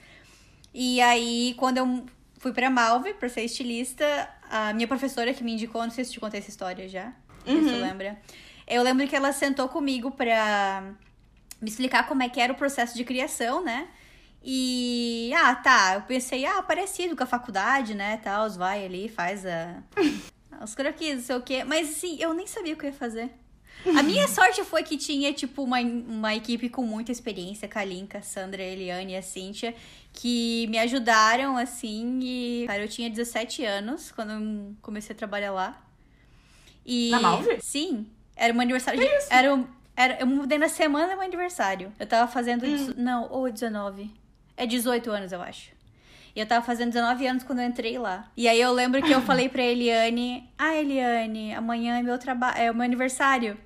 E aí, quando eu fui pra Malve pra ser estilista, a minha professora que me indicou, não sei se te contei essa história já, sei se tu lembra. Eu lembro que ela sentou comigo pra me explicar como é que era o processo de criação, né? E, ah, tá, eu pensei, ah, parecido com a faculdade, né, tal, vai ali, faz a, os croquis, não sei o quê. Mas, assim, eu nem sabia o que eu ia fazer. A minha sorte foi que tinha, tipo, uma, uma equipe com muita experiência, Kalinka, a Sandra, a Eliane e a Cíntia, que me ajudaram, assim, e... Cara, eu tinha 17 anos quando eu comecei a trabalhar lá. E... Na Malve? Sim. Era um aniversário de... Era, um- era, eu mudei na semana do meu aniversário. Eu tava fazendo... dezo- Não, ou 19. É 18 anos, eu acho. E eu tava fazendo 19 anos quando eu entrei lá. E aí eu lembro que eu falei pra Eliane: Ah, Eliane, amanhã é meu trabalho, é o meu aniversário.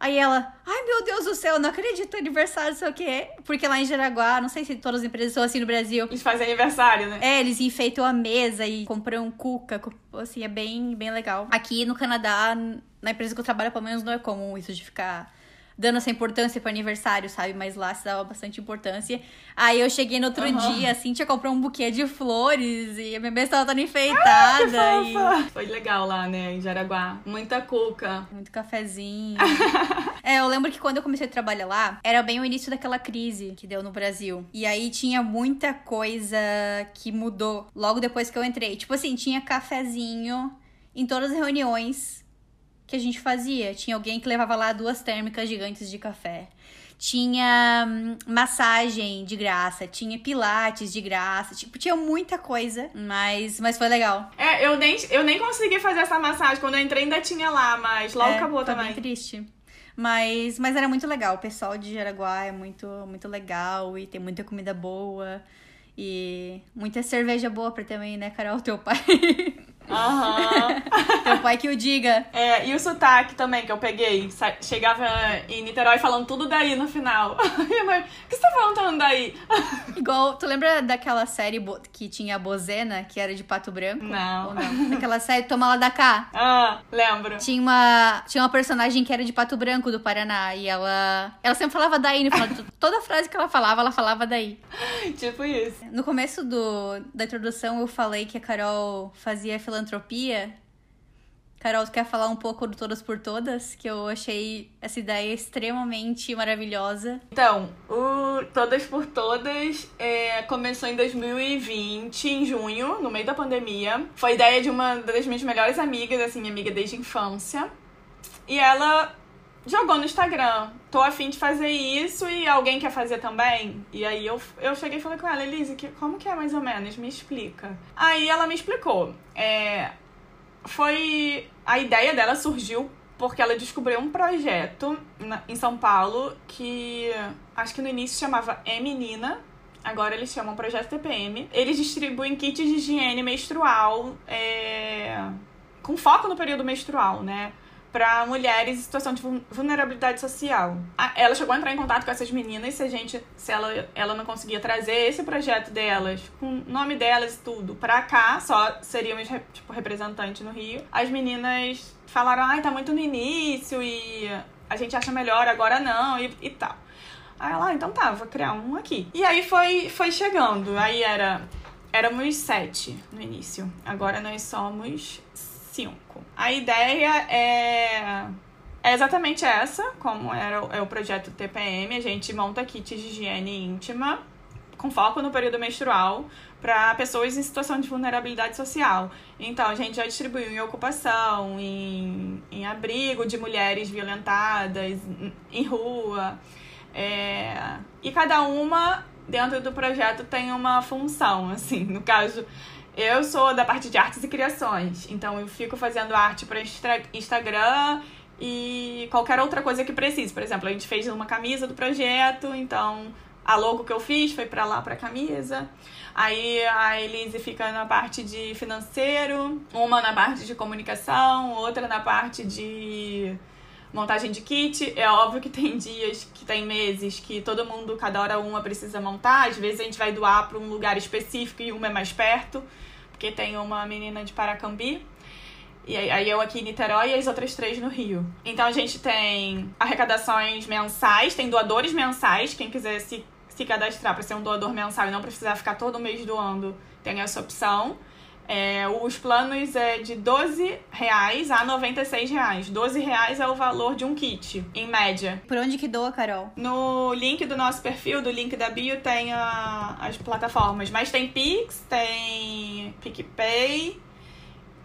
Aí ela, ai meu Deus do céu, não acredito aniversário, não sei o quê. Porque lá em Jaraguá, não sei se todas as empresas são assim no Brasil. Eles fazem aniversário, né? É, eles enfeitam a mesa e compram cuca, cu- assim, é bem, bem legal. Aqui no Canadá, na empresa que eu trabalho, pelo menos não é comum isso de ficar dando essa importância pro aniversário, sabe? Mas lá se dava bastante importância. Aí eu cheguei no outro Aham. dia, assim, tinha comprado um buquê de flores e a minha mesa tava toda enfeitada. e Fofa. Foi legal lá, né, em Jaraguá. Muita cuca. muito cafezinho. é, eu lembro que quando eu comecei a trabalhar lá, era bem o início daquela crise que deu no Brasil. E aí tinha muita coisa que mudou logo depois que eu entrei. Tipo assim, tinha cafezinho em todas as reuniões que a gente fazia. Tinha alguém que levava lá duas térmicas gigantes de café. Tinha hum, massagem de graça, tinha pilates de graça, tipo, tinha muita coisa, mas, mas foi legal. É, eu nem, eu nem consegui fazer essa massagem. Quando eu entrei ainda tinha lá, mas logo É, acabou foi também. bem triste. Mas, mas era muito legal. O pessoal de Jaraguá é muito, muito legal e tem muita comida boa. E muita cerveja boa pra também, né, Carol? Teu pai. Aham. Teu pai que o diga. É, e o sotaque também que eu peguei. Chegava em Niterói falando tudo daí no final. Minha mãe, o que você tá falando daí? Igual, tu lembra daquela série que tinha a Bozena, que era de Pato Branco? Não. Ou não? Daquela série Toma Lá da Cá. Ah, lembro. Tinha uma, tinha uma personagem que era de Pato Branco, do Paraná, e ela, ela sempre falava daí no final. de Toda frase que ela falava, ela falava daí. Tipo isso. No começo do, da introdução, eu falei que a Carol fazia filantropia. Carol, tu quer falar um pouco do Todas por Todas? Que eu achei essa ideia extremamente maravilhosa. Então, o Todas por Todas é, começou em 2020, em junho, no meio da pandemia. Foi ideia de uma das minhas melhores amigas, assim, minha amiga desde a infância. E ela jogou no Instagram. Tô afim de fazer isso e alguém quer fazer também? E aí eu, eu cheguei e falei com ela, Elise, que, como que é mais ou menos? Me explica. Aí ela me explicou. É, foi. A ideia dela surgiu porque ela descobriu um projeto na- em São Paulo que acho que no início chamava É Menina. Agora eles chamam Projeto TPM. Eles distribuem kits de higiene menstrual é, com foco no período menstrual, né? Para mulheres em situação de vul- vulnerabilidade social. Ela chegou a entrar em contato com essas meninas se a gente, se ela, ela não conseguia trazer esse projeto delas, com o nome delas e tudo, pra cá, só seríamos tipo representante no Rio. As meninas falaram: "Ai, tá muito no início e a gente acha melhor agora não" e, e tal. Aí ela, ah, então tá, vou criar um aqui. E aí foi, foi chegando. Aí era. Éramos sete no início. Agora nós somos cinco. A ideia é. É exatamente essa, como era o, é o projeto TPM. A gente monta kits de higiene íntima com foco no período menstrual para pessoas em situação de vulnerabilidade social. Então, a gente já distribuiu em ocupação, em, em abrigo de mulheres violentadas, em- em rua. É, e cada uma dentro do projeto tem uma função, assim, no caso, eu sou da parte de artes e criações, então eu fico fazendo arte para Instagram e qualquer outra coisa que precise. Por exemplo, a gente fez uma camisa do projeto, então a logo que eu fiz foi para lá para camisa. Aí a Elise fica na parte de financeiro, uma na parte de comunicação, outra na parte de montagem de kit. É óbvio que tem dias, que tem meses que todo mundo, cada hora uma precisa montar. Às vezes a gente vai doar para um lugar específico e uma é mais perto, porque tem uma menina de Paracambi. E aí eu aqui em Niterói e as outras três no Rio. Então a gente tem arrecadações mensais, tem doadores mensais. Quem quiser se, se cadastrar para ser um doador mensal e não precisar ficar todo mês doando, tem essa opção. É, os planos é de 12 reais a 96 reais. 12 reais é o valor de um kit, em média. Por onde que doa, Carol? No link do nosso perfil, do link da bio, tem a- as plataformas. Mas tem Pix, tem PicPay,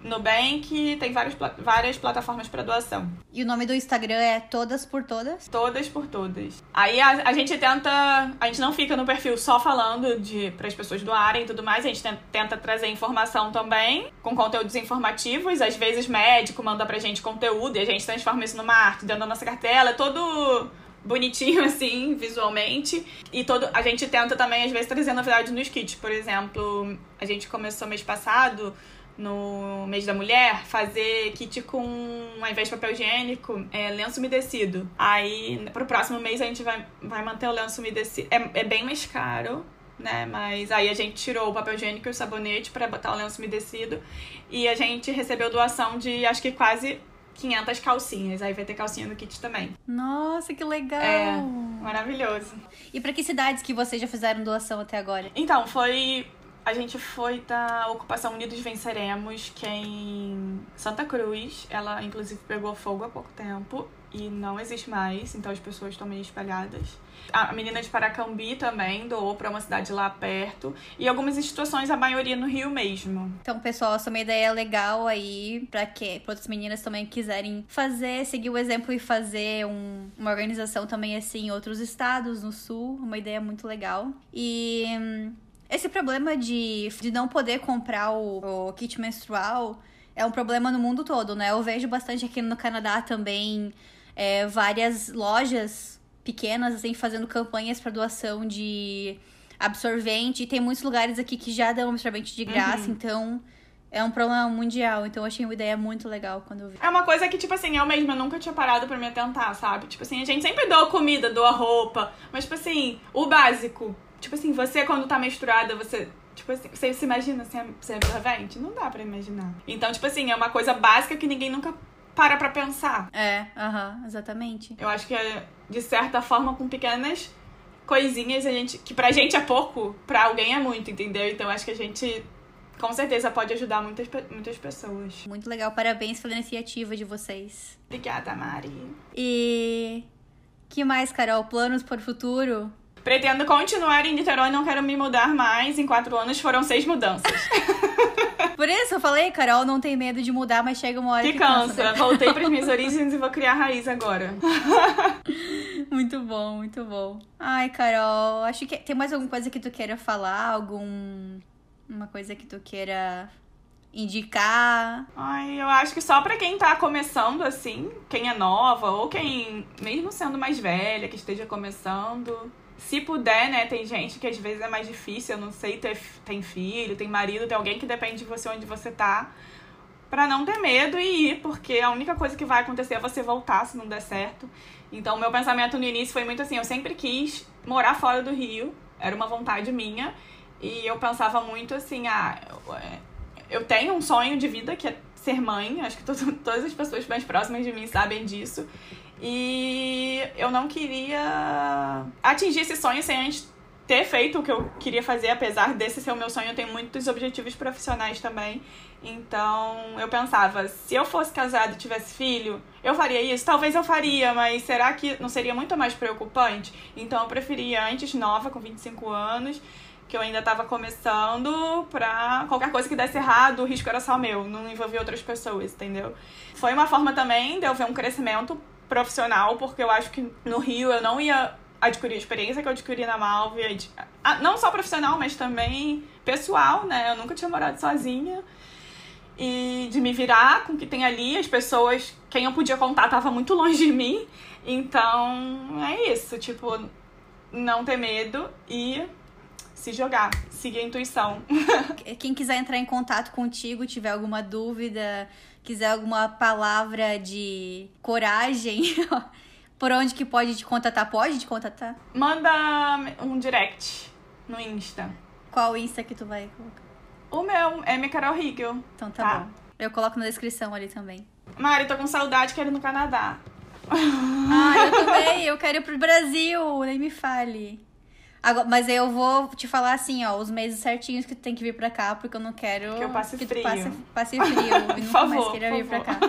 Nubank, tem várias, várias plataformas para doação. E o nome do Instagram é Todas por Todas. Todas por todas. Aí a, a gente tenta. A gente não fica no perfil só falando de para as pessoas doarem e tudo mais. A gente tenta, tenta trazer informação também, com conteúdos informativos. Às vezes médico manda pra gente conteúdo e a gente transforma isso numa arte dentro da nossa cartela. É todo bonitinho assim, visualmente. E todo a gente tenta também às vezes trazer novidade nos kits. Por exemplo, a gente começou mês passado no mês da mulher, fazer kit com, ao invés de papel higiênico, é, lenço umedecido. Aí, pro próximo mês, a gente vai, vai manter o lenço umedecido. É, é bem mais caro, né? Mas aí a gente tirou o papel higiênico e o sabonete para botar o lenço umedecido. E a gente recebeu doação de, acho que quase 500 calcinhas. Aí vai ter calcinha no kit também. Nossa, que legal! É. Maravilhoso. E pra que cidades que vocês já fizeram doação até agora? Então, foi. A gente foi da Ocupação Unidos Venceremos, que é em Santa Cruz. Ela, inclusive, pegou fogo há pouco tempo e não existe mais, então as pessoas estão meio espalhadas. A menina de Paracambi também doou para uma cidade lá perto. E algumas instituições, a maioria no Rio mesmo. Então, pessoal, essa é uma ideia legal aí pra que outras meninas também quiserem fazer, seguir o exemplo e fazer um- uma organização também assim em outros estados, no sul. Uma ideia muito legal. E hum, esse problema de, de não poder comprar o, o kit menstrual é um problema no mundo todo, né? Eu vejo bastante aqui no Canadá também é, várias lojas pequenas, assim, fazendo campanhas para doação de absorvente. E tem muitos lugares aqui que já dão absorvente de graça, então é um problema mundial, então eu achei uma ideia muito legal quando eu vi. É uma coisa que, tipo assim, eu mesma nunca tinha parado pra me atentar, sabe? Tipo assim, a gente sempre doa comida, doa roupa, mas, tipo assim, o básico. Tipo assim, você quando tá menstruada, você. Tipo assim, você se imagina sem, sem absorvente? Não dá pra imaginar. Então, tipo assim, é uma coisa básica que ninguém nunca para pra pensar. É, aham, exatamente. Eu acho que, é, de certa forma, com pequenas coisinhas, a gente. Que pra gente é pouco, pra alguém é muito, entendeu? Então, acho que a gente com certeza pode ajudar muitas, muitas pessoas. Muito legal, parabéns pela iniciativa de vocês. Obrigada, Mari. E que mais, Carol? Planos para o futuro? Pretendo continuar em Niterói, não quero me mudar mais. Em quatro anos foram seis mudanças. Por isso eu falei, Carol não tem medo de mudar, mas chega uma hora que, que cansa. cansa. Voltei para minhas origens e vou criar raiz agora. muito bom, muito bom. Ai, Carol, acho que tem mais alguma coisa que tu queira falar? Algum uma coisa que tu queira indicar? Ai, eu acho que só pra quem tá começando, assim, quem é nova, ou quem, mesmo sendo mais velha, que esteja começando, se puder, né? Tem gente que às vezes é mais difícil, eu não sei, ter, tem filho, tem marido, tem alguém que depende de você onde você tá. Pra não ter medo e ir, porque a única coisa que vai acontecer é você voltar se não der certo. Então, meu pensamento no início foi muito assim: eu sempre quis morar fora do Rio, era uma vontade minha. E eu pensava muito assim, ah, eu tenho um sonho de vida que é ser mãe, acho que todas as pessoas mais próximas de mim sabem disso. E eu não queria atingir esse sonho sem antes ter feito o que eu queria fazer, apesar desse ser o meu sonho, eu tenho muitos objetivos profissionais também. Então eu pensava, se eu fosse casada e tivesse filho, eu faria isso? Talvez eu faria, mas será que não seria muito mais preocupante? Então eu preferia antes nova, com 25 anos, que eu ainda estava começando, pra qualquer coisa que desse errado, o risco era só meu, não envolvia outras pessoas, entendeu? Foi uma forma também de eu ver um crescimento profissional, porque eu acho que no Rio eu não ia adquirir a experiência que eu adquiri na Malvia, não só profissional, mas também pessoal, né? Eu nunca tinha morado sozinha. E de me virar com o que tem ali, as pessoas, quem eu podia contar, tava muito longe de mim. Então, é isso, tipo, não ter medo e se jogar, seguir a intuição. Quem quiser entrar em contato contigo, tiver alguma dúvida, quiser alguma palavra de coragem, por onde que pode te contatar? Pode te contatar? Manda um direct no Insta. Qual Insta que tu vai colocar? O meu, é Carol Higel. Então tá, tá, bom. Eu coloco na descrição ali também. Mari, tô com saudade, quero ir no Canadá. Ah, eu também. Eu quero ir pro Brasil, nem me fale. Agora, mas eu vou te falar assim, ó, os meses certinhos que tu tem que vir pra cá, porque eu não quero que eu passe que frio. tu passe, passe frio e nunca favor, mais queira vir pra cá.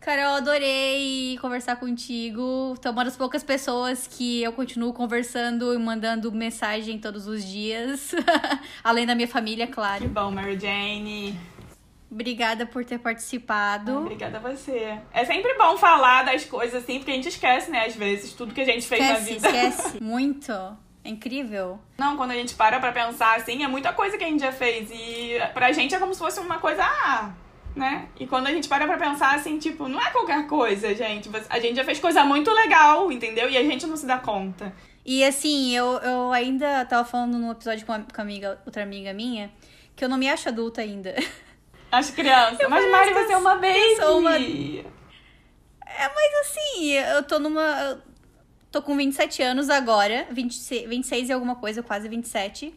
Carol, adorei conversar contigo. Tu é uma das poucas pessoas que eu continuo conversando e mandando mensagem todos os dias. Além da minha família, claro. Que bom, Mary Jane. Obrigada por ter participado. Obrigada a você. É sempre bom falar das coisas assim, porque a gente esquece, né, às vezes, tudo que a gente fez esquece, na vida. Esquece, muito. É incrível. Não, quando a gente para pra pensar assim, é muita coisa que a gente já fez. E pra gente é como se fosse uma coisa, ah, né? E quando a gente para pra pensar assim, tipo, não é qualquer coisa, gente. A gente já fez coisa muito legal, entendeu? E a gente não se dá conta. E assim, eu, eu ainda tava falando no episódio com, uma, com amiga, outra amiga minha, que eu não me acho adulta ainda. Acho criança. Eu mas Mari, você é uma baby. Eu sou uma... É, mas assim, eu tô numa Tô com 27 anos agora, 26, 26 e alguma coisa, quase 27.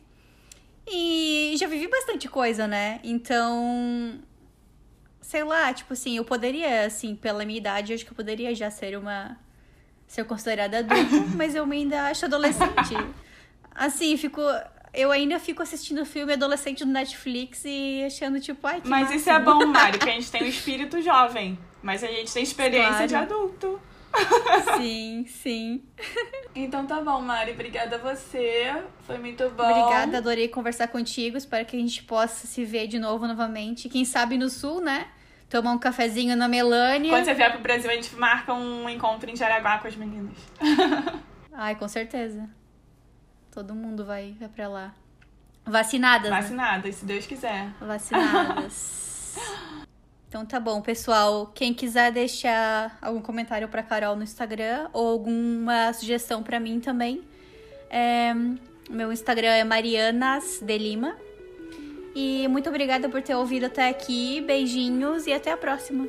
E já vivi bastante coisa, né? Então, sei lá, tipo assim, eu poderia, assim, pela minha idade, acho que eu poderia já ser uma. ser considerada adulta, mas eu ainda acho adolescente. Assim, fico. Eu ainda fico assistindo filme adolescente no Netflix e achando, tipo, ai, que Mas máximo. isso é bom, Mário, que a gente tem o um espírito jovem. Mas a gente tem experiência claro. de adulto. Sim, sim. Então tá bom, Mari. Obrigada a você. Foi muito bom. Obrigada, adorei conversar contigo. Espero que a gente possa se ver de novo novamente. Quem sabe no sul, né? Tomar um cafezinho na Melânia. Quando você vier pro Brasil, a gente marca um encontro em Jaraguá com as meninas. Ai, com certeza. Todo mundo vai, vai pra lá. Vacinadas. Né? Vacinadas, né? se Deus quiser. Vacinadas. Então tá bom, pessoal. Quem quiser deixar algum comentário para Carol no Instagram ou alguma sugestão para mim também, é... meu Instagram é Marianas de Lima. E muito obrigada por ter ouvido até aqui. Beijinhos e até a próxima.